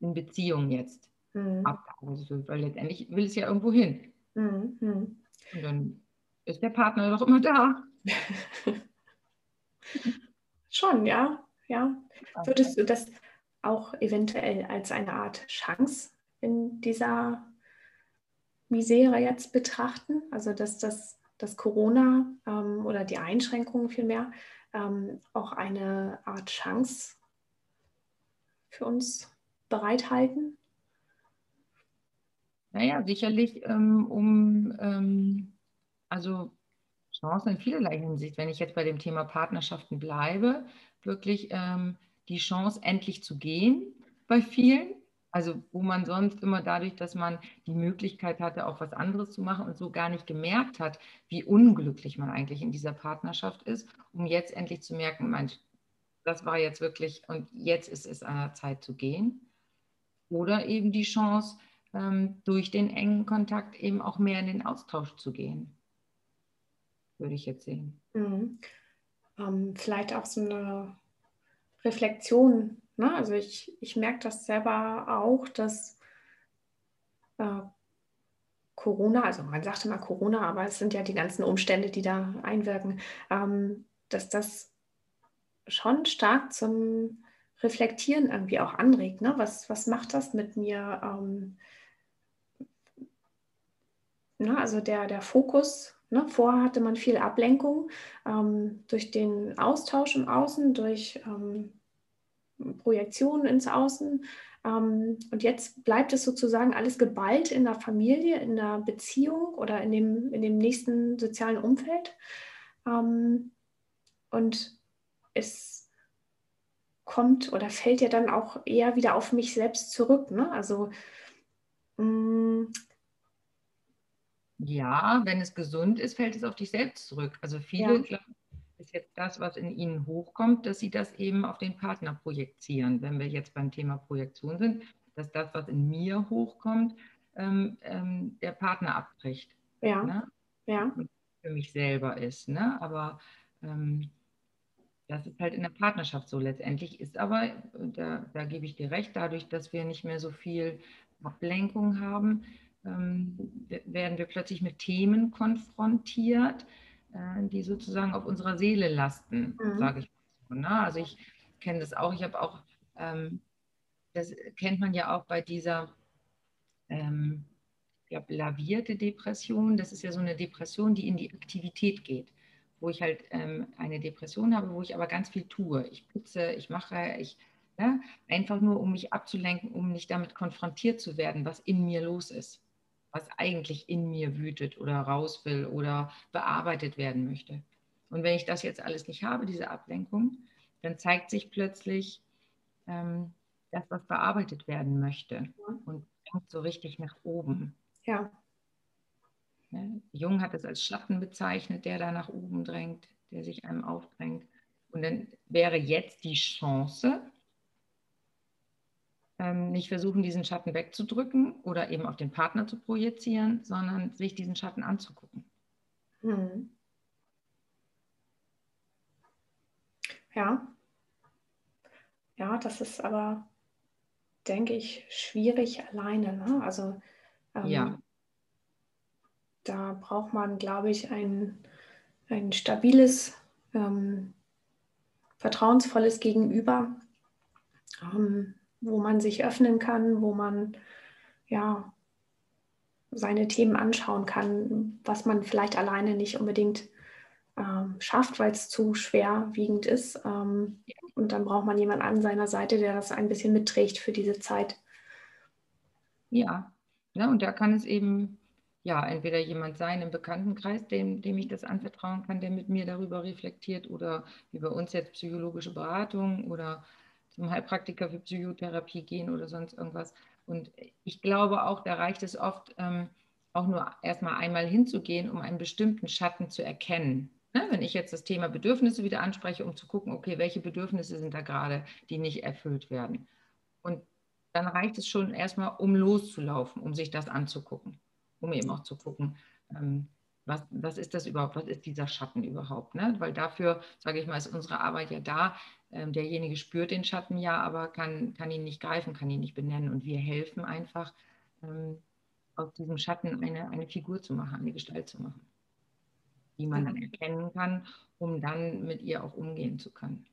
in Beziehungen jetzt mhm. abgearbeitet wird, weil letztendlich will es ja irgendwo hin. Mhm. Und dann ist der Partner doch immer da. [LAUGHS] Schon, ja. ja. Würdest du das auch eventuell als eine Art Chance in dieser Misere jetzt betrachten? Also dass das dass Corona ähm, oder die Einschränkungen vielmehr ähm, auch eine Art Chance für uns bereithalten? Naja, sicherlich ähm, um, ähm, also Chancen in vielerlei Hinsicht. Wenn ich jetzt bei dem Thema Partnerschaften bleibe, wirklich ähm, die Chance endlich zu gehen bei vielen. Also wo man sonst immer dadurch, dass man die Möglichkeit hatte, auch was anderes zu machen und so gar nicht gemerkt hat, wie unglücklich man eigentlich in dieser Partnerschaft ist, um jetzt endlich zu merken, Mensch, das war jetzt wirklich und jetzt ist es an der Zeit zu gehen. Oder eben die Chance, ähm, durch den engen Kontakt eben auch mehr in den Austausch zu gehen. Würde ich jetzt sehen. Mhm. Ähm, vielleicht auch so eine Reflexion. Ne? Also ich, ich merke das selber auch, dass äh, Corona, also man sagt immer Corona, aber es sind ja die ganzen Umstände, die da einwirken, ähm, dass das schon stark zum Reflektieren irgendwie auch anregt. Ne? Was, was macht das mit mir? Ähm, ne? Also der, der Fokus, ne? vorher hatte man viel Ablenkung ähm, durch den Austausch im Außen, durch ähm, Projektionen ins Außen. Ähm, und jetzt bleibt es sozusagen alles geballt in der Familie, in der Beziehung oder in dem, in dem nächsten sozialen Umfeld. Ähm, und es kommt oder fällt ja dann auch eher wieder auf mich selbst zurück. Ne? Also mm, ja, wenn es gesund ist, fällt es auf dich selbst zurück. Also viele ja. glauben, ist jetzt das, was in ihnen hochkommt, dass sie das eben auf den Partner projizieren. Wenn wir jetzt beim Thema Projektion sind, dass das, was in mir hochkommt, ähm, ähm, der Partner abbricht. Ja. Ne? ja. Für mich selber ist. Ne? Aber ähm, das ist halt in der Partnerschaft so. Letztendlich ist aber, da, da gebe ich dir recht, dadurch, dass wir nicht mehr so viel Ablenkung haben, ähm, werden wir plötzlich mit Themen konfrontiert, die sozusagen auf unserer Seele lasten, mhm. sage ich mal so. Ne? Also ich kenne das auch, ich habe auch, ähm, das kennt man ja auch bei dieser, ähm, ich glaube, lavierte Depression. Das ist ja so eine Depression, die in die Aktivität geht wo ich halt ähm, eine Depression habe, wo ich aber ganz viel tue. Ich putze, ich mache, ich, ja, ne, einfach nur, um mich abzulenken, um nicht damit konfrontiert zu werden, was in mir los ist, was eigentlich in mir wütet oder raus will oder bearbeitet werden möchte. Und wenn ich das jetzt alles nicht habe, diese Ablenkung, dann zeigt sich plötzlich ähm, das, was bearbeitet werden möchte und kommt so richtig nach oben. Ja. Ne? Jung hat es als Schatten bezeichnet, der da nach oben drängt, der sich einem aufdrängt. Und dann wäre jetzt die Chance, ähm, nicht versuchen, diesen Schatten wegzudrücken oder eben auf den Partner zu projizieren, sondern sich diesen Schatten anzugucken. Hm. Ja. Ja, das ist aber, denke ich, schwierig alleine. Ne? Also ähm, ja da braucht man, glaube ich, ein, ein stabiles, ähm, vertrauensvolles Gegenüber, ähm, wo man sich öffnen kann, wo man ja seine Themen anschauen kann, was man vielleicht alleine nicht unbedingt ähm, schafft, weil es zu schwerwiegend ist. Ähm, und dann braucht man jemanden an seiner Seite, der das ein bisschen mitträgt für diese Zeit. Ja, ja und da kann es eben ja, entweder jemand sein im Bekanntenkreis, dem, dem ich das anvertrauen kann, der mit mir darüber reflektiert oder wie bei uns jetzt psychologische Beratung oder zum Heilpraktiker für Psychotherapie gehen oder sonst irgendwas. Und ich glaube auch, da reicht es oft ähm, auch nur erstmal einmal hinzugehen, um einen bestimmten Schatten zu erkennen. Ne? Wenn ich jetzt das Thema Bedürfnisse wieder anspreche, um zu gucken, okay, welche Bedürfnisse sind da gerade, die nicht erfüllt werden. Und dann reicht es schon erstmal, um loszulaufen, um sich das anzugucken um eben auch zu gucken, ähm, was, was ist das überhaupt, was ist dieser Schatten überhaupt? Ne? Weil dafür, sage ich mal, ist unsere Arbeit ja da. Ähm, derjenige spürt den Schatten ja, aber kann, kann ihn nicht greifen, kann ihn nicht benennen. Und wir helfen einfach, ähm, aus diesem Schatten eine, eine Figur zu machen, eine Gestalt zu machen, die man dann erkennen kann, um dann mit ihr auch umgehen zu können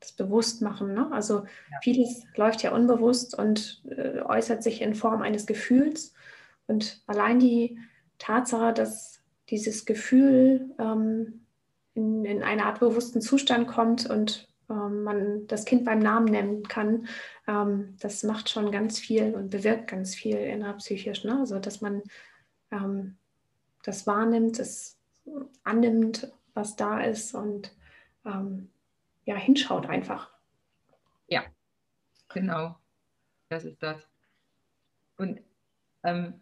das Bewusstmachen. Ne? Also ja. vieles läuft ja unbewusst und äh, äußert sich in Form eines Gefühls. Und allein die Tatsache, dass dieses Gefühl ähm, in, in eine Art bewussten Zustand kommt und ähm, man das Kind beim Namen nennen kann, ähm, das macht schon ganz viel und bewirkt ganz viel innerpsychisch. Ne? Also dass man ähm, das wahrnimmt, es annimmt, was da ist und ähm, ja, hinschaut einfach. Ja, genau. Das ist das. Und ähm,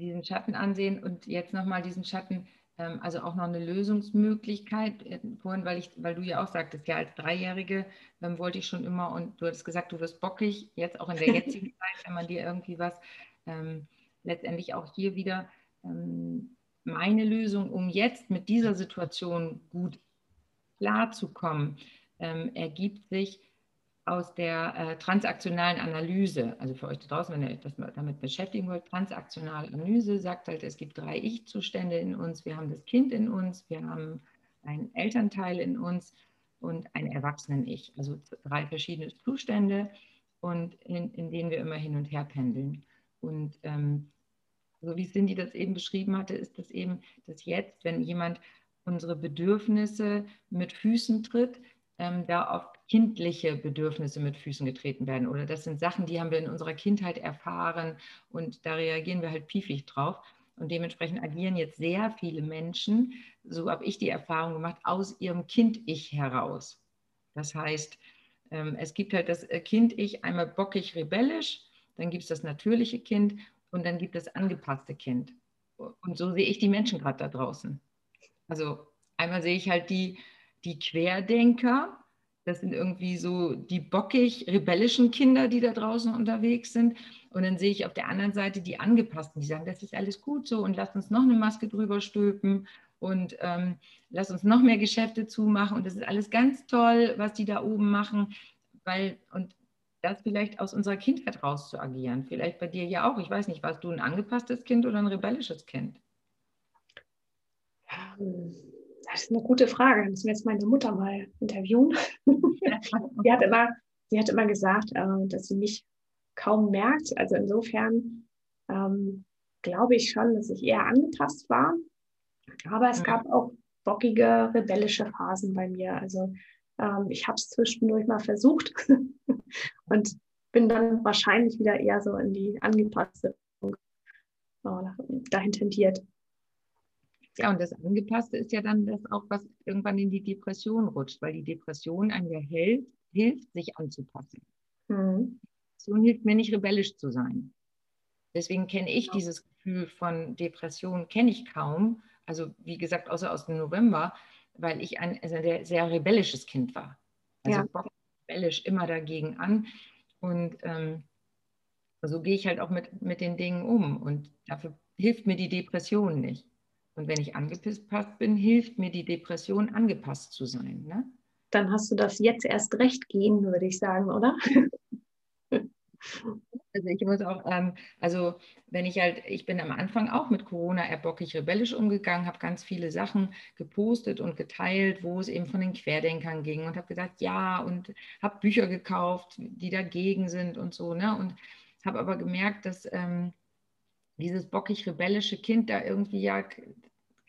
diesen Schatten ansehen und jetzt nochmal diesen Schatten, ähm, also auch noch eine Lösungsmöglichkeit. Äh, vorhin, weil, ich, weil du ja auch sagtest, ja, als Dreijährige ähm, wollte ich schon immer und du hattest gesagt, du wirst bockig, jetzt auch in der jetzigen [LAUGHS] Zeit, wenn man dir irgendwie was, ähm, letztendlich auch hier wieder ähm, meine Lösung, um jetzt mit dieser Situation gut klarzukommen, ähm, ergibt sich aus der äh, transaktionalen Analyse, also für euch da draußen, wenn ihr euch das damit beschäftigen wollt, transaktionale Analyse sagt halt, es gibt drei Ich-Zustände in uns. Wir haben das Kind in uns, wir haben einen Elternteil in uns und ein Erwachsenen-Ich, also drei verschiedene Zustände und in, in denen wir immer hin und her pendeln. Und ähm, so wie Cindy das eben beschrieben hatte, ist das eben, dass jetzt, wenn jemand unsere Bedürfnisse mit Füßen tritt, ähm, da auf kindliche Bedürfnisse mit Füßen getreten werden. Oder das sind Sachen, die haben wir in unserer Kindheit erfahren und da reagieren wir halt piefig drauf. Und dementsprechend agieren jetzt sehr viele Menschen, so habe ich die Erfahrung gemacht, aus ihrem Kind-Ich heraus. Das heißt, ähm, es gibt halt das äh, Kind-Ich einmal bockig rebellisch, dann gibt es das natürliche Kind und dann gibt es angepasste Kind. Und so sehe ich die Menschen gerade da draußen. Also einmal sehe ich halt die, die Querdenker, das sind irgendwie so die bockig rebellischen Kinder, die da draußen unterwegs sind. Und dann sehe ich auf der anderen Seite die Angepassten, die sagen, das ist alles gut so und lasst uns noch eine Maske drüber stülpen und ähm, lasst uns noch mehr Geschäfte zumachen und das ist alles ganz toll, was die da oben machen, weil und das vielleicht aus unserer Kindheit raus zu agieren. Vielleicht bei dir ja auch. Ich weiß nicht, warst du ein angepasstes Kind oder ein rebellisches Kind? Das ist eine gute Frage. Müssen wir jetzt meine Mutter mal interviewen. [LAUGHS] sie, hat immer, sie hat immer gesagt, äh, dass sie mich kaum merkt. Also insofern ähm, glaube ich schon, dass ich eher angepasst war. Aber es gab auch bockige, rebellische Phasen bei mir. Also ähm, ich habe es zwischendurch mal versucht [LAUGHS] und bin dann wahrscheinlich wieder eher so in die angepasste oh, dahin tendiert. Ja, und das Angepasste ist ja dann das auch, was irgendwann in die Depression rutscht, weil die Depression einem ja hilft, hilft sich anzupassen. Mhm. Depression hilft mir nicht, rebellisch zu sein. Deswegen kenne ich ja. dieses Gefühl von Depression, kenne ich kaum. Also wie gesagt, außer aus dem November, weil ich ein also sehr, sehr rebellisches Kind war. Also ja. rebellisch immer dagegen an. Und ähm, so gehe ich halt auch mit, mit den Dingen um. Und dafür hilft mir die Depression nicht. Und wenn ich angepasst bin, hilft mir die Depression, angepasst zu sein. Ne? Dann hast du das jetzt erst recht gehen, würde ich sagen, oder? [LAUGHS] Also ich muss auch, ähm, also wenn ich halt, ich bin am Anfang auch mit Corona eher bockig rebellisch umgegangen, habe ganz viele Sachen gepostet und geteilt, wo es eben von den Querdenkern ging und habe gesagt, ja, und habe Bücher gekauft, die dagegen sind und so, ne? Und habe aber gemerkt, dass ähm, dieses bockig rebellische Kind da irgendwie ja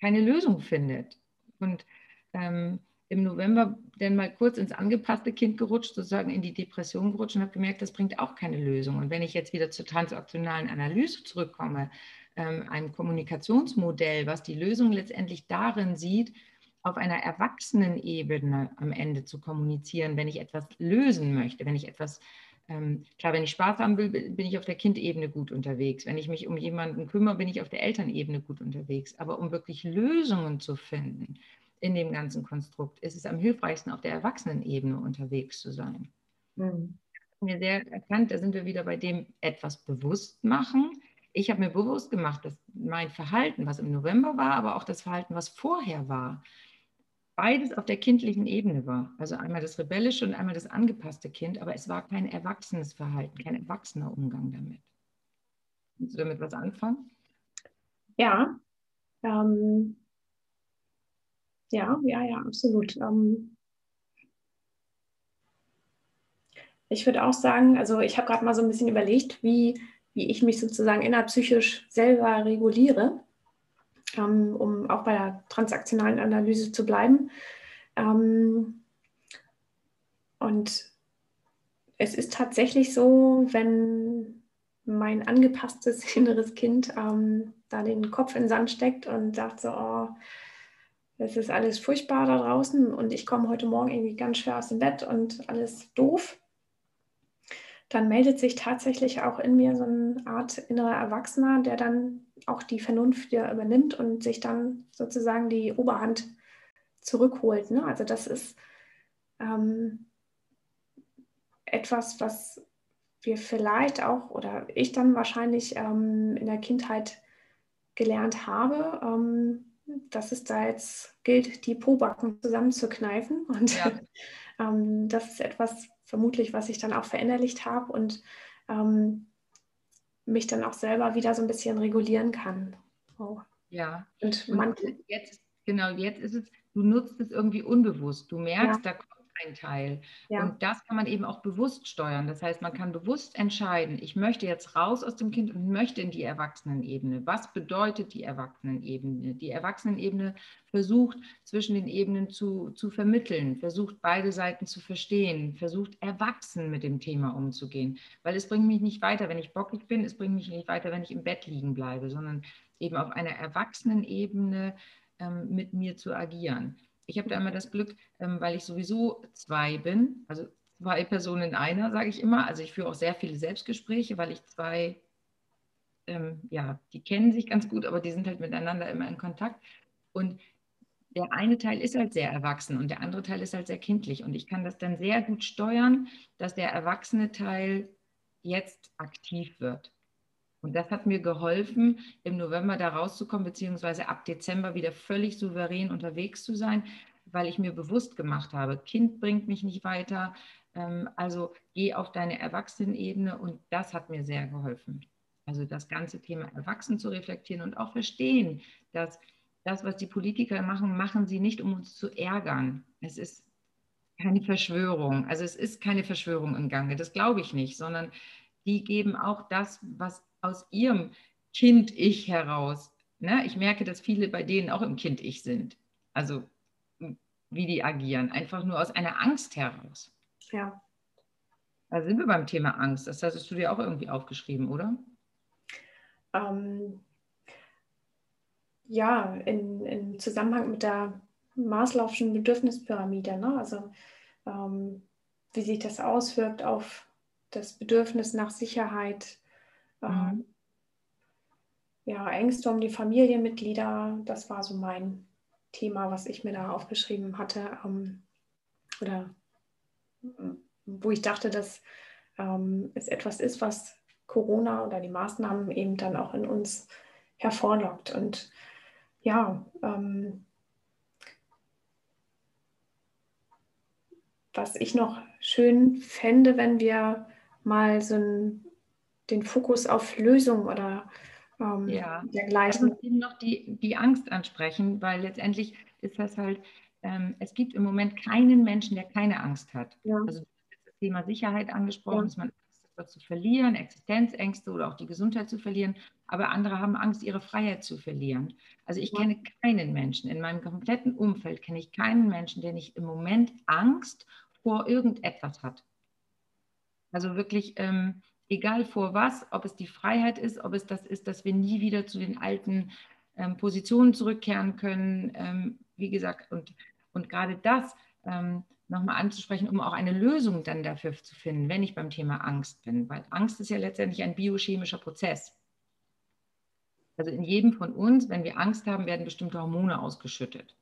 keine Lösung findet. Und ähm, im November dann mal kurz ins angepasste Kind gerutscht, sozusagen in die Depression gerutscht und habe gemerkt, das bringt auch keine Lösung. Und wenn ich jetzt wieder zur transaktionalen Analyse zurückkomme, ähm, einem Kommunikationsmodell, was die Lösung letztendlich darin sieht, auf einer Erwachsenenebene am Ende zu kommunizieren, wenn ich etwas lösen möchte, wenn ich etwas, ähm, klar, wenn ich Spaß haben will, bin ich auf der Kindebene gut unterwegs. Wenn ich mich um jemanden kümmere, bin ich auf der Elternebene gut unterwegs. Aber um wirklich Lösungen zu finden, in dem ganzen Konstrukt ist es am hilfreichsten, auf der Erwachsenenebene unterwegs zu sein. Mhm. Mir sehr erkannt, da sind wir wieder bei dem etwas bewusst machen. Ich habe mir bewusst gemacht, dass mein Verhalten, was im November war, aber auch das Verhalten, was vorher war, beides auf der kindlichen Ebene war. Also einmal das rebellische und einmal das angepasste Kind, aber es war kein erwachsenes Verhalten, kein erwachsener Umgang damit. Willst du damit was anfangen? Ja, ähm, ja, ja, ja, absolut. Ähm, ich würde auch sagen, also ich habe gerade mal so ein bisschen überlegt, wie, wie ich mich sozusagen innerpsychisch selber reguliere. Ähm, um auch bei der transaktionalen Analyse zu bleiben. Ähm, und es ist tatsächlich so, wenn mein angepasstes [LAUGHS] inneres Kind ähm, da den Kopf in den Sand steckt und sagt so, oh, es ist alles furchtbar da draußen und ich komme heute Morgen irgendwie ganz schwer aus dem Bett und alles doof, dann meldet sich tatsächlich auch in mir so eine Art innerer Erwachsener, der dann auch die Vernunft wieder übernimmt und sich dann sozusagen die Oberhand zurückholt. Ne? Also das ist ähm, etwas, was wir vielleicht auch oder ich dann wahrscheinlich ähm, in der Kindheit gelernt habe, ähm, dass es da jetzt gilt, die Pobacken zusammenzukneifen. Und ja. [LAUGHS] ähm, das ist etwas vermutlich, was ich dann auch verinnerlicht habe und ähm, mich dann auch selber wieder so ein bisschen regulieren kann. Oh. Ja. Und, und jetzt, genau, jetzt ist es, du nutzt es irgendwie unbewusst. Du merkst, ja. da kommt ein Teil. Ja. Und das kann man eben auch bewusst steuern. Das heißt, man kann bewusst entscheiden, ich möchte jetzt raus aus dem Kind und möchte in die Erwachsenenebene. Was bedeutet die Erwachsenenebene? Die Erwachsenenebene versucht zwischen den Ebenen zu, zu vermitteln, versucht beide Seiten zu verstehen, versucht erwachsen mit dem Thema umzugehen. Weil es bringt mich nicht weiter, wenn ich bockig bin, es bringt mich nicht weiter, wenn ich im Bett liegen bleibe, sondern eben auf einer Erwachsenenebene ähm, mit mir zu agieren. Ich habe da immer das Glück, ähm, weil ich sowieso zwei bin, also zwei Personen in einer, sage ich immer. Also ich führe auch sehr viele Selbstgespräche, weil ich zwei, ähm, ja, die kennen sich ganz gut, aber die sind halt miteinander immer in Kontakt. Und der eine Teil ist halt sehr erwachsen und der andere Teil ist halt sehr kindlich. Und ich kann das dann sehr gut steuern, dass der erwachsene Teil jetzt aktiv wird. Und das hat mir geholfen, im November da rauszukommen, beziehungsweise ab Dezember wieder völlig souverän unterwegs zu sein, weil ich mir bewusst gemacht habe, Kind bringt mich nicht weiter. Ähm, also geh auf deine Erwachsenenebene und das hat mir sehr geholfen. Also das ganze Thema Erwachsen zu reflektieren und auch verstehen, dass das, was die Politiker machen, machen sie nicht, um uns zu ärgern. Es ist keine Verschwörung. Also es ist keine Verschwörung im Gange, das glaube ich nicht, sondern die geben auch das, was aus ihrem Kind-Ich heraus. Ne? Ich merke, dass viele bei denen auch im Kind-Ich sind. Also wie die agieren, einfach nur aus einer Angst heraus. Ja. Da sind wir beim Thema Angst. Das hast du dir auch irgendwie aufgeschrieben, oder? Ähm, ja, in, in Zusammenhang mit der Maslow'schen Bedürfnispyramide. Ne? Also ähm, wie sich das auswirkt auf das Bedürfnis nach Sicherheit, Mhm. Ja, Ängste um die Familienmitglieder, das war so mein Thema, was ich mir da aufgeschrieben hatte. Ähm, oder wo ich dachte, dass ähm, es etwas ist, was Corona oder die Maßnahmen eben dann auch in uns hervorlockt. Und ja, ähm, was ich noch schön fände, wenn wir mal so ein den Fokus auf Lösung oder ähm, ja. dergleichen. Ich muss eben noch die, die Angst ansprechen, weil letztendlich ist das halt, ähm, es gibt im Moment keinen Menschen, der keine Angst hat. Ja. Also das Thema Sicherheit angesprochen, ja. dass man Angst zu verlieren, Existenzängste oder auch die Gesundheit zu verlieren, aber andere haben Angst, ihre Freiheit zu verlieren. Also ich ja. kenne keinen Menschen, in meinem kompletten Umfeld kenne ich keinen Menschen, der nicht im Moment Angst vor irgendetwas hat. Also wirklich, ähm, egal vor was, ob es die Freiheit ist, ob es das ist, dass wir nie wieder zu den alten ähm, Positionen zurückkehren können. Ähm, wie gesagt, und, und gerade das ähm, nochmal anzusprechen, um auch eine Lösung dann dafür zu finden, wenn ich beim Thema Angst bin. Weil Angst ist ja letztendlich ein biochemischer Prozess. Also in jedem von uns, wenn wir Angst haben, werden bestimmte Hormone ausgeschüttet.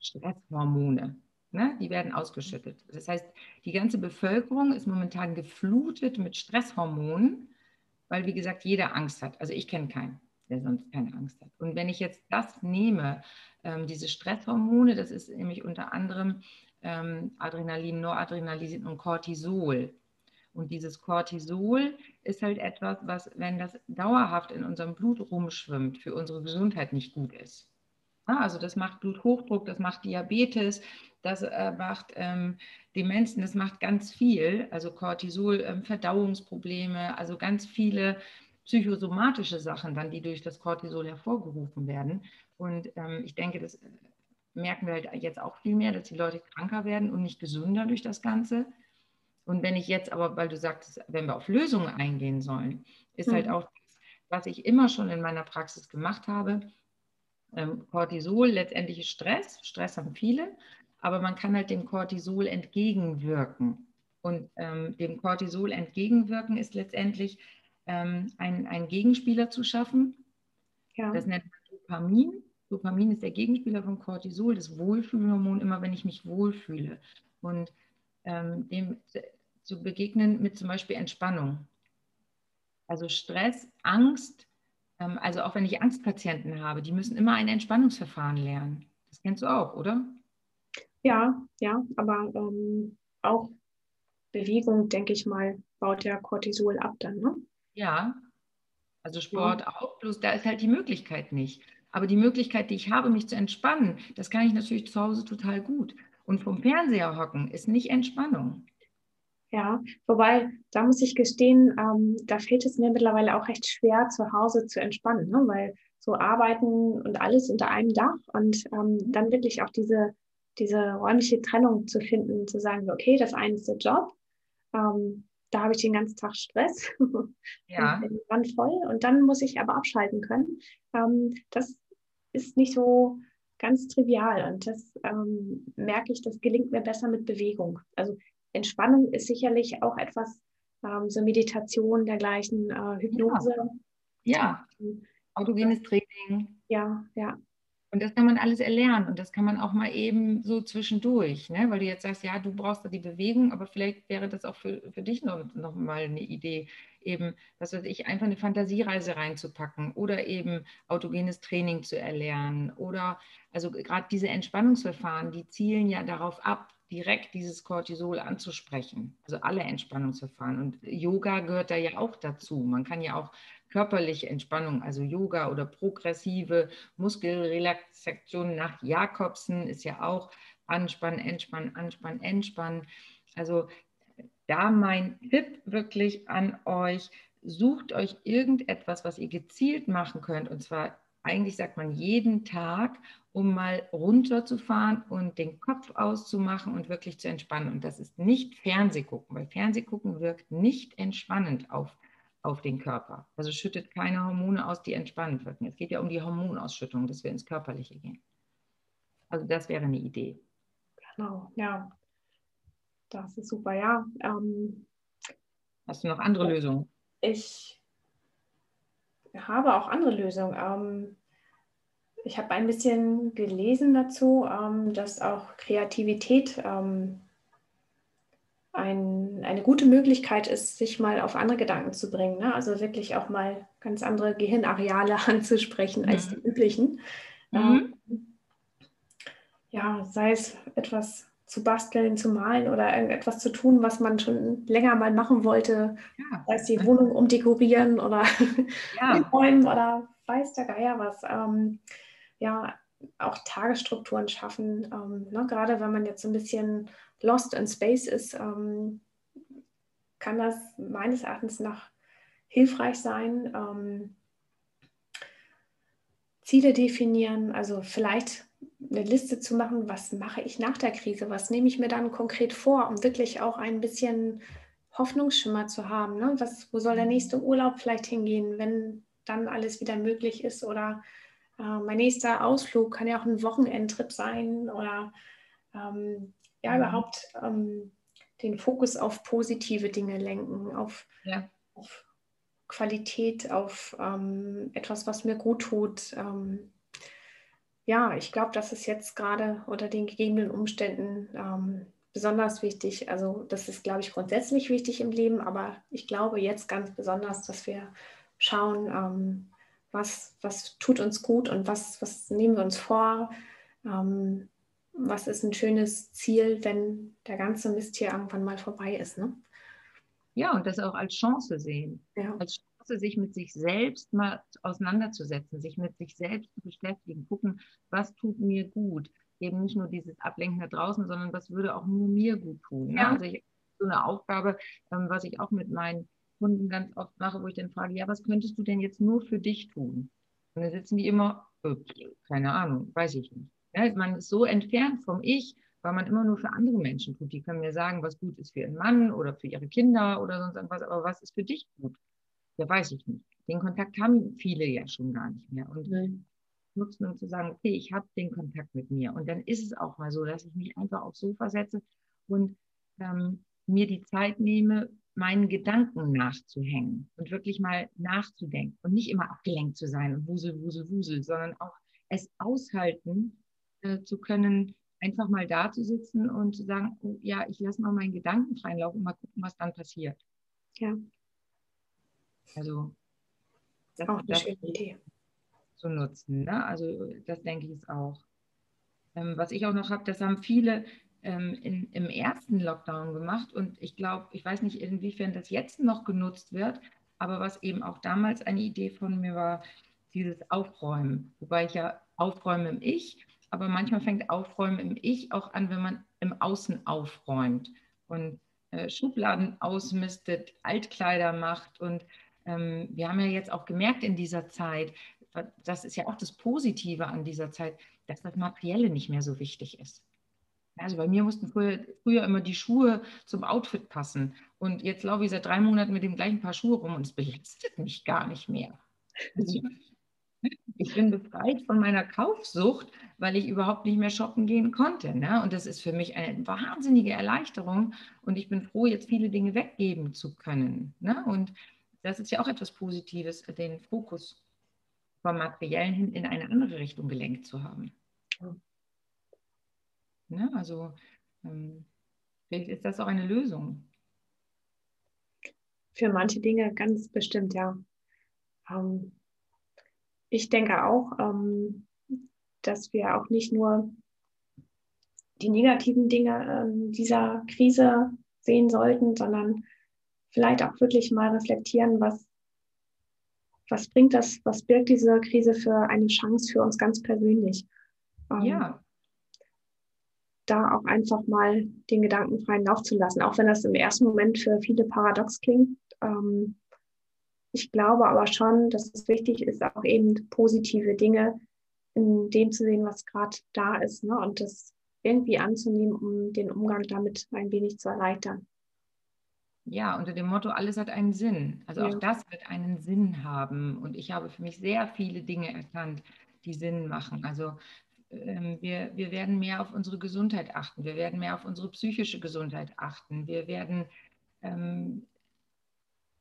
Stresshormone. Ne? Die werden ausgeschüttet. Das heißt, die ganze Bevölkerung ist momentan geflutet mit Stresshormonen, weil, wie gesagt, jeder Angst hat. Also ich kenne keinen, der sonst keine Angst hat. Und wenn ich jetzt das nehme, ähm, diese Stresshormone, das ist nämlich unter anderem ähm, Adrenalin, Noradrenalin und Cortisol. Und dieses Cortisol ist halt etwas, was, wenn das dauerhaft in unserem Blut rumschwimmt, für unsere Gesundheit nicht gut ist. Also das macht Bluthochdruck, das macht Diabetes, das äh, macht ähm, Demenzen, das macht ganz viel, also Cortisol, ähm, Verdauungsprobleme, also ganz viele psychosomatische Sachen dann, die durch das Cortisol hervorgerufen werden. Und ähm, ich denke, das merken wir halt jetzt auch viel mehr, dass die Leute kranker werden und nicht gesünder durch das Ganze. Und wenn ich jetzt aber, weil du sagtest, wenn wir auf Lösungen eingehen sollen, ist halt mhm. halt auch das, was ich immer schon in meiner Praxis gemacht habe. Ähm, Cortisol, letztendlich Stress. Stress haben viele, aber man kann halt dem Cortisol entgegenwirken. Und ähm, dem Cortisol entgegenwirken ist letztendlich ähm, ein, einen Gegenspieler zu schaffen. Ja. Das nennt man Dopamin. Dopamin ist der Gegenspieler von Cortisol, das Wohlfühlhormon, immer wenn ich mich wohlfühle. Und ähm, dem zu begegnen mit zum Beispiel Entspannung. Also Stress, Angst, ähm, also auch wenn ich Angstpatienten habe, die müssen immer ein Entspannungsverfahren lernen. Das kennst du auch, oder? Ja, ja, aber ähm, auch Bewegung, denke ich mal, baut ja Cortisol ab dann, ne? Ja, also Sport ja. auch, bloß da ist halt die Möglichkeit nicht. Aber die Möglichkeit, die ich habe, mich zu entspannen, das kann ich natürlich zu Hause total gut. Und vom Fernseher hocken ist nicht Entspannung. Ja, wobei, da muss ich gestehen, ähm, da fällt es mir mittlerweile auch recht schwer, zu Hause zu entspannen, ne? weil so arbeiten und alles unter einem Dach und ähm, dann wirklich auch diese, diese räumliche Trennung zu finden, zu sagen, okay, das eine ist der Job, ähm, da habe ich den ganzen Tag Stress [LAUGHS] ja. und bin voll und dann muss ich aber abschalten können. Ähm, das ist nicht so ganz trivial und das ähm, merke ich, das gelingt mir besser mit Bewegung. Also Entspannung ist sicherlich auch etwas, ähm, so Meditation dergleichen, äh, Hypnose. Ja, ja. autogenes Training. Ja, ja. Und das kann man alles erlernen und das kann man auch mal eben so zwischendurch, ne? weil du jetzt sagst, ja, du brauchst da die Bewegung, aber vielleicht wäre das auch für, für dich noch, noch mal eine Idee, eben, was weiß ich, einfach eine Fantasiereise reinzupacken oder eben autogenes Training zu erlernen oder also gerade diese Entspannungsverfahren, die zielen ja darauf ab, direkt dieses Cortisol anzusprechen. Also alle Entspannungsverfahren. Und Yoga gehört da ja auch dazu. Man kann ja auch körperliche Entspannung, also Yoga oder progressive Muskelrelaxation nach Jakobsen ist ja auch Anspannen, Entspannen, Anspannen, Entspannen. Also da mein Tipp wirklich an euch, sucht euch irgendetwas, was ihr gezielt machen könnt. Und zwar eigentlich sagt man jeden Tag, um mal runterzufahren und den Kopf auszumachen und wirklich zu entspannen. Und das ist nicht Fernsehgucken, weil Fernsehgucken wirkt nicht entspannend auf, auf den Körper. Also schüttet keine Hormone aus, die entspannend wirken. Es geht ja um die Hormonausschüttung, dass wir ins Körperliche gehen. Also das wäre eine Idee. Genau, ja. Das ist super, ja. Ähm, Hast du noch andere Lösungen? Ich habe auch andere Lösungen. Ähm, ich habe ein bisschen gelesen dazu, ähm, dass auch Kreativität ähm, ein, eine gute Möglichkeit ist, sich mal auf andere Gedanken zu bringen. Ne? Also wirklich auch mal ganz andere Gehirnareale [LAUGHS] anzusprechen mhm. als die üblichen. Mhm. Ähm, ja, sei es etwas zu basteln, zu malen oder irgendetwas zu tun, was man schon länger mal machen wollte. Ja. Sei es die Wohnung umdekorieren oder [LAUGHS] ja. räumen oder weiß der Geier was. Ähm, ja, auch Tagesstrukturen schaffen. Ähm, ne? Gerade wenn man jetzt so ein bisschen lost in space ist, ähm, kann das meines Erachtens nach hilfreich sein. Ähm, Ziele definieren, also vielleicht eine Liste zu machen, was mache ich nach der Krise, was nehme ich mir dann konkret vor, um wirklich auch ein bisschen Hoffnungsschimmer zu haben. Ne? Was, wo soll der nächste Urlaub vielleicht hingehen, wenn dann alles wieder möglich ist? Oder äh, mein nächster Ausflug kann ja auch ein Wochenendtrip sein oder ähm, ja, mhm. überhaupt ähm, den Fokus auf positive Dinge lenken, auf, ja. auf Qualität, auf ähm, etwas, was mir gut tut. Ähm, ja, ich glaube, das ist jetzt gerade unter den gegebenen Umständen ähm, besonders wichtig. Also das ist, glaube ich, grundsätzlich wichtig im Leben, aber ich glaube jetzt ganz besonders, dass wir schauen, ähm, was, was tut uns gut und was, was nehmen wir uns vor. Ähm, was ist ein schönes Ziel, wenn der ganze Mist hier irgendwann mal vorbei ist. Ne? Ja, und das auch als Chance sehen. Ja. Als Chance, sich mit sich selbst mal auseinanderzusetzen, sich mit sich selbst zu beschäftigen, gucken, was tut mir gut. Eben nicht nur dieses Ablenken da draußen, sondern was würde auch nur mir gut tun. Ne? Ja. Also ich so eine Aufgabe, ähm, was ich auch mit meinen Kunden ganz oft mache, wo ich dann frage, ja, was könntest du denn jetzt nur für dich tun? Und dann sitzen die immer, äh, keine Ahnung, weiß ich nicht. Ja, man ist so entfernt vom Ich, weil man immer nur für andere Menschen tut. Die können mir sagen, was gut ist für ihren Mann oder für ihre Kinder oder sonst irgendwas, aber was ist für dich gut? Ja, weiß ich nicht. Den Kontakt haben viele ja schon gar nicht mehr. Und mhm. nutzen, um zu sagen, okay, ich habe den Kontakt mit mir. Und dann ist es auch mal so, dass ich mich einfach aufs Sofa setze und ähm, mir die Zeit nehme, meinen Gedanken nachzuhängen und wirklich mal nachzudenken und nicht immer abgelenkt zu sein und wusel, wusel, wusel, sondern auch es aushalten äh, zu können, einfach mal da zu sitzen und zu sagen, oh, ja, ich lasse mal meinen Gedanken freien Lauf und mal gucken, was dann passiert. Ja. Also das, auch eine schöne Idee. Zu nutzen. Ne? Also das denke ich ist auch. Ähm, was ich auch noch habe, das haben viele ähm, in, im ersten Lockdown gemacht und ich glaube, ich weiß nicht, inwiefern das jetzt noch genutzt wird, aber was eben auch damals eine Idee von mir war, dieses Aufräumen. Wobei ich ja aufräume im Ich, aber manchmal fängt Aufräumen im Ich auch an, wenn man im Außen aufräumt und äh, Schubladen ausmistet, Altkleider macht und ähm, wir haben ja jetzt auch gemerkt in dieser Zeit, das ist ja auch das Positive an dieser Zeit, dass das Materielle nicht mehr so wichtig ist. Also bei mir mussten früher, früher immer die Schuhe zum Outfit passen. Und jetzt laufe ich seit drei Monaten mit dem gleichen Paar Schuhe rum und es belastet mich gar nicht mehr. Also, ich bin befreit von meiner Kaufsucht, weil ich überhaupt nicht mehr shoppen gehen konnte. Ne? Und das ist für mich eine wahnsinnige Erleichterung. Und ich bin froh, jetzt viele Dinge weggeben zu können. Ne? Und das ist ja auch etwas Positives, den Fokus vom Materiellen hin in eine andere Richtung gelenkt zu haben. Ne? Also ähm, vielleicht ist das auch eine Lösung. Für manche Dinge ganz bestimmt, ja. Ähm, ich denke auch, ähm, dass wir auch nicht nur die negativen Dinge ähm, dieser Krise sehen sollten, sondern vielleicht auch wirklich mal reflektieren, was, was bringt das, was birgt diese Krise für eine Chance für uns ganz persönlich. Ähm, ja. Da auch einfach mal den Gedanken freien Lauf zu lassen, auch wenn das im ersten Moment für viele paradox klingt. Ähm, ich glaube aber schon, dass es wichtig ist, auch eben positive Dinge in dem zu sehen, was gerade da ist ne? und das irgendwie anzunehmen, um den Umgang damit ein wenig zu erleichtern. Ja, unter dem Motto, alles hat einen Sinn. Also ja. auch das wird einen Sinn haben. Und ich habe für mich sehr viele Dinge erkannt, die Sinn machen. Also ähm, wir, wir werden mehr auf unsere Gesundheit achten. Wir werden mehr auf unsere psychische Gesundheit achten. Wir werden ähm,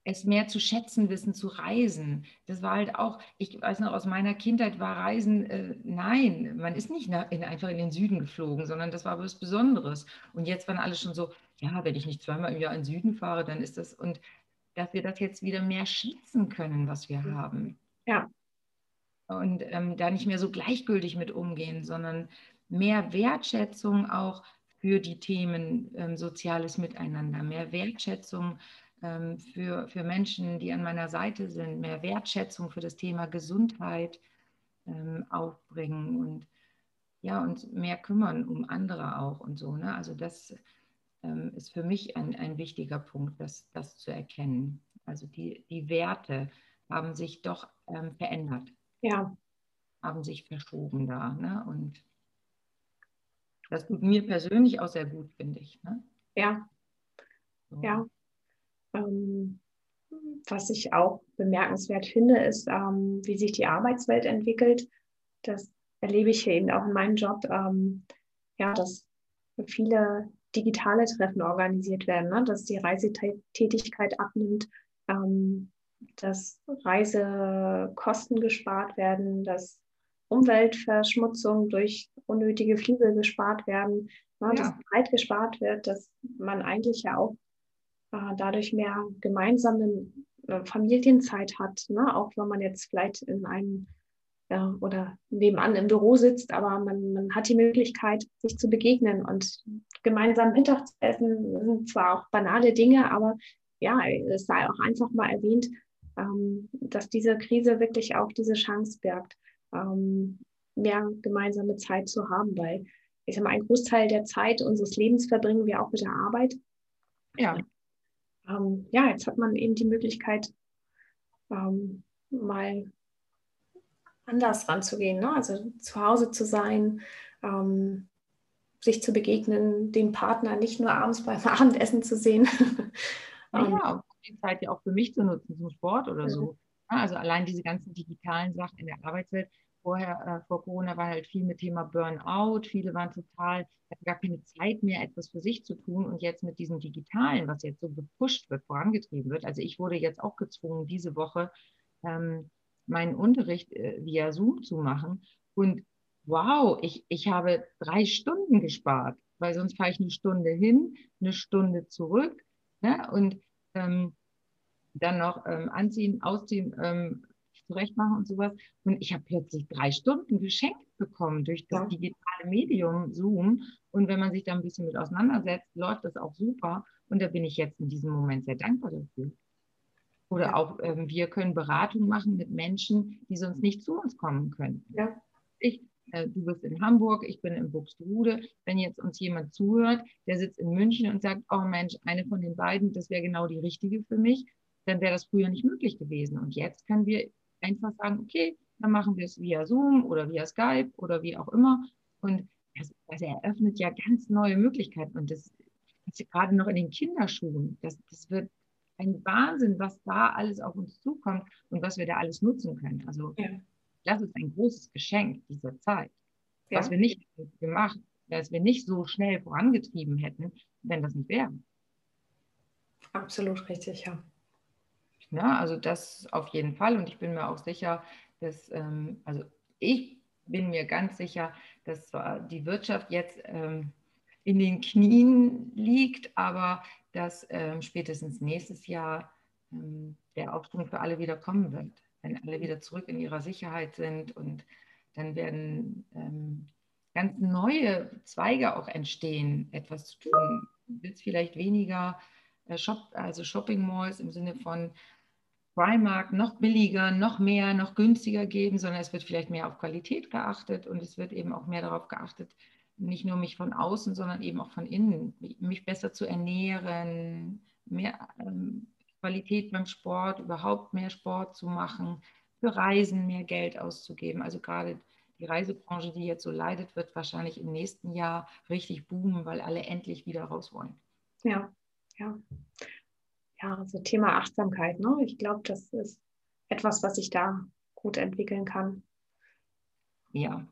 es mehr zu schätzen wissen, zu reisen. Das war halt auch, ich weiß noch, aus meiner Kindheit war Reisen, äh, nein, man ist nicht in, einfach in den Süden geflogen, sondern das war was Besonderes. Und jetzt waren alle schon so, ja, wenn ich nicht zweimal im Jahr in den Süden fahre, dann ist das, und dass wir das jetzt wieder mehr schätzen können, was wir haben. Ja. Und ähm, da nicht mehr so gleichgültig mit umgehen, sondern mehr Wertschätzung auch für die Themen ähm, soziales Miteinander, mehr Wertschätzung ähm, für, für Menschen, die an meiner Seite sind, mehr Wertschätzung für das Thema Gesundheit ähm, aufbringen und ja, und mehr kümmern um andere auch und so. Ne? Also das ähm, ist für mich ein, ein wichtiger Punkt, das, das zu erkennen. Also die, die Werte haben sich doch ähm, verändert. Ja. Haben sich verschoben da. Ne? Und das tut mir persönlich auch sehr gut, finde ich. Ne? Ja. So. Ja. Ähm, was ich auch bemerkenswert finde, ist, ähm, wie sich die Arbeitswelt entwickelt. Das erlebe ich hier eben auch in meinem Job. Ähm, ja, dass viele digitale Treffen organisiert werden, ne? dass die Reisetätigkeit abnimmt, ähm, dass Reisekosten gespart werden, dass Umweltverschmutzung durch unnötige Flüge gespart werden, ne? ja. dass Zeit gespart wird, dass man eigentlich ja auch äh, dadurch mehr gemeinsame äh, Familienzeit hat, ne? auch wenn man jetzt vielleicht in einem ja, oder nebenan im Büro sitzt, aber man, man hat die Möglichkeit, sich zu begegnen und gemeinsam Mittag zu essen, sind zwar auch banale Dinge, aber ja, es sei auch einfach mal erwähnt, ähm, dass diese Krise wirklich auch diese Chance birgt, ähm, mehr gemeinsame Zeit zu haben, weil ich sage mal, ein Großteil der Zeit unseres Lebens verbringen wir auch mit der Arbeit. Ja. ähm, ja, jetzt hat man eben die Möglichkeit, ähm, mal anders ranzugehen. Ne? Also zu Hause zu sein, ähm, sich zu begegnen, den Partner nicht nur abends [LAUGHS] beim Abendessen zu sehen. ja, ähm, die Zeit ja auch für mich zu nutzen, zum Sport oder so. Also allein diese ganzen digitalen Sachen in der Arbeitswelt. Vorher, äh, vor Corona war halt viel mit Thema Burnout. Viele waren total, hatten gar keine Zeit mehr, etwas für sich zu tun. Und jetzt mit diesem Digitalen, was jetzt so gepusht wird, vorangetrieben wird. Also ich wurde jetzt auch gezwungen, diese Woche ähm, meinen Unterricht äh, via Zoom zu machen. Und wow, ich, ich habe drei Stunden gespart, weil sonst fahre ich eine Stunde hin, eine Stunde zurück. Ne? Und ähm, dann noch ähm, anziehen, ausziehen, ähm, zurechtmachen und sowas. Und ich habe plötzlich drei Stunden geschenkt bekommen durch das ja. digitale Medium Zoom. Und wenn man sich da ein bisschen mit auseinandersetzt, läuft das auch super. Und da bin ich jetzt in diesem Moment sehr dankbar dafür. Oder ja. auch ähm, wir können Beratung machen mit Menschen, die sonst nicht zu uns kommen können. Ja. Ich, äh, du bist in Hamburg, ich bin in Buxtehude. Wenn jetzt uns jemand zuhört, der sitzt in München und sagt, oh Mensch, eine von den beiden, das wäre genau die richtige für mich, dann wäre das früher nicht möglich gewesen. Und jetzt können wir einfach sagen, okay, dann machen wir es via Zoom oder via Skype oder wie auch immer. Und das, das eröffnet ja ganz neue Möglichkeiten. Und das ist gerade noch in den Kinderschuhen. Das, das wird ein Wahnsinn, was da alles auf uns zukommt und was wir da alles nutzen können. Also ja. das ist ein großes Geschenk dieser Zeit, ja. was wir nicht gemacht, was wir nicht so schnell vorangetrieben hätten, wenn das nicht wäre. Absolut richtig, ja. Ja, also das auf jeden Fall. Und ich bin mir auch sicher, dass, ähm, also ich bin mir ganz sicher, dass zwar die Wirtschaft jetzt ähm, in den Knien liegt, aber dass ähm, spätestens nächstes Jahr ähm, der Aufschwung für alle wieder kommen wird, wenn alle wieder zurück in ihrer Sicherheit sind und dann werden ähm, ganz neue Zweige auch entstehen, etwas zu tun. Wird es vielleicht weniger äh, Shop, also Shopping Malls im Sinne von Primark noch billiger, noch mehr, noch günstiger geben, sondern es wird vielleicht mehr auf Qualität geachtet und es wird eben auch mehr darauf geachtet, nicht nur mich von außen, sondern eben auch von innen, mich besser zu ernähren, mehr ähm, Qualität beim Sport, überhaupt mehr Sport zu machen, für Reisen mehr Geld auszugeben. Also gerade die Reisebranche, die jetzt so leidet, wird wahrscheinlich im nächsten Jahr richtig boomen, weil alle endlich wieder raus wollen. Ja, ja ja, so Thema Achtsamkeit. Ne? Ich glaube, das ist etwas, was sich da gut entwickeln kann. Ja,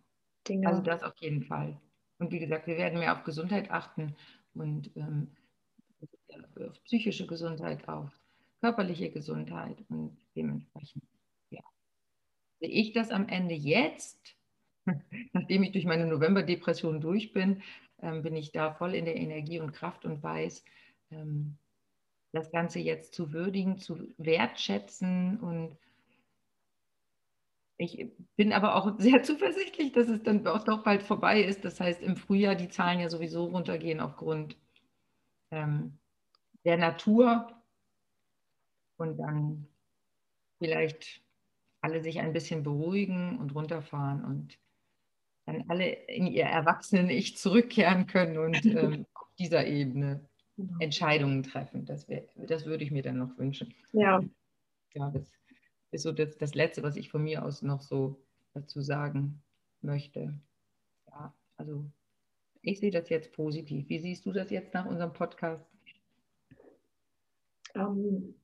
Dinge. also das auf jeden Fall. Und wie gesagt, wir werden mehr auf Gesundheit achten und ähm, auf psychische Gesundheit, auf körperliche Gesundheit und dementsprechend, ja. Sehe ich das am Ende jetzt, [LAUGHS] nachdem ich durch meine November-Depression durch bin, ähm, bin ich da voll in der Energie und Kraft und weiß, ähm, das Ganze jetzt zu würdigen, zu wertschätzen und ich bin aber auch sehr [LAUGHS] zuversichtlich, dass es dann auch doch bald vorbei ist. Das heißt, im Frühjahr die Zahlen ja sowieso runtergehen aufgrund ähm, der Natur und dann vielleicht alle sich ein bisschen beruhigen und runterfahren und dann alle in ihr Erwachsenen-Ich zurückkehren können und [LAUGHS] ähm, auf dieser Ebene Genau. Entscheidungen treffen. Das, wär, das würde ich mir dann noch wünschen. Ja. Ja, das ist so das, das Letzte, was ich von mir aus noch so dazu sagen möchte. Ja, also ich sehe das jetzt positiv. Wie siehst du das jetzt nach unserem Podcast? Ähm,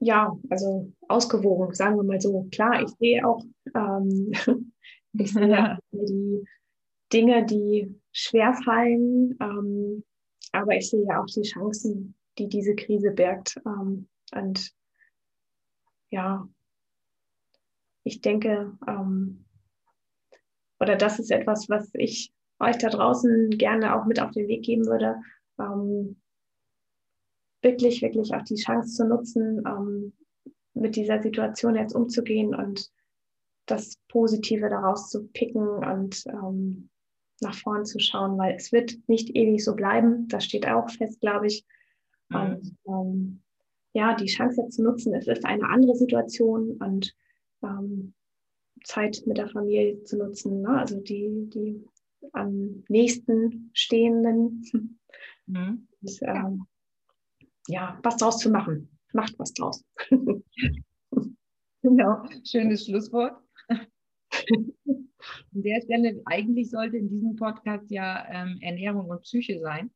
ja, also ausgewogen, sagen wir mal so. Klar, ich sehe auch, ähm, [LAUGHS] ich sehe ja. [LAUGHS] die Dinge, die schwer fallen. Ähm, aber ich sehe ja auch die Chancen, die diese Krise birgt. Ähm, und ja, ich denke, ähm, oder das ist etwas, was ich euch da draußen gerne auch mit auf den Weg geben würde, ähm, wirklich, wirklich auch die Chance zu nutzen, ähm, mit dieser Situation jetzt umzugehen und das Positive daraus zu picken und ähm, nach vorn zu schauen, weil es wird nicht ewig so bleiben. Das steht auch fest, glaube ich. Mhm. Und ähm, ja, die Chance jetzt zu nutzen, es ist eine andere Situation und ähm, Zeit mit der Familie zu nutzen, ne? also die, die am nächsten stehenden. Mhm. Und, ähm, ja, was draus zu machen. Macht was draus. [LAUGHS] genau, schönes Schlusswort. [LAUGHS] An der Stelle, eigentlich sollte in diesem Podcast ja ähm, Ernährung und Psyche sein.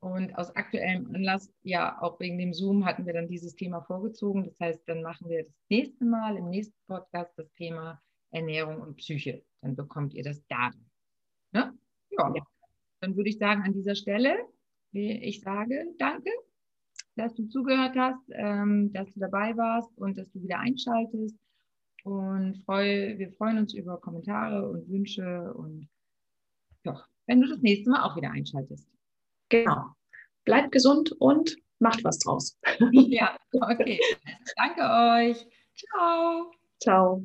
Und aus aktuellem Anlass, ja, auch wegen dem Zoom, hatten wir dann dieses Thema vorgezogen. Das heißt, dann machen wir das nächste Mal im nächsten Podcast das Thema Ernährung und Psyche. Dann bekommt ihr das da. Ne? Ja. ja. Dann würde ich sagen, an dieser Stelle, ich sage danke, dass du zugehört hast, ähm, dass du dabei warst und dass du wieder einschaltest. Und freu, wir freuen uns über Kommentare und Wünsche und ja, wenn du das nächste Mal auch wieder einschaltest. Genau. Bleibt gesund und macht was draus. ja, okay. [LAUGHS] Danke euch. Ciao. Ciao.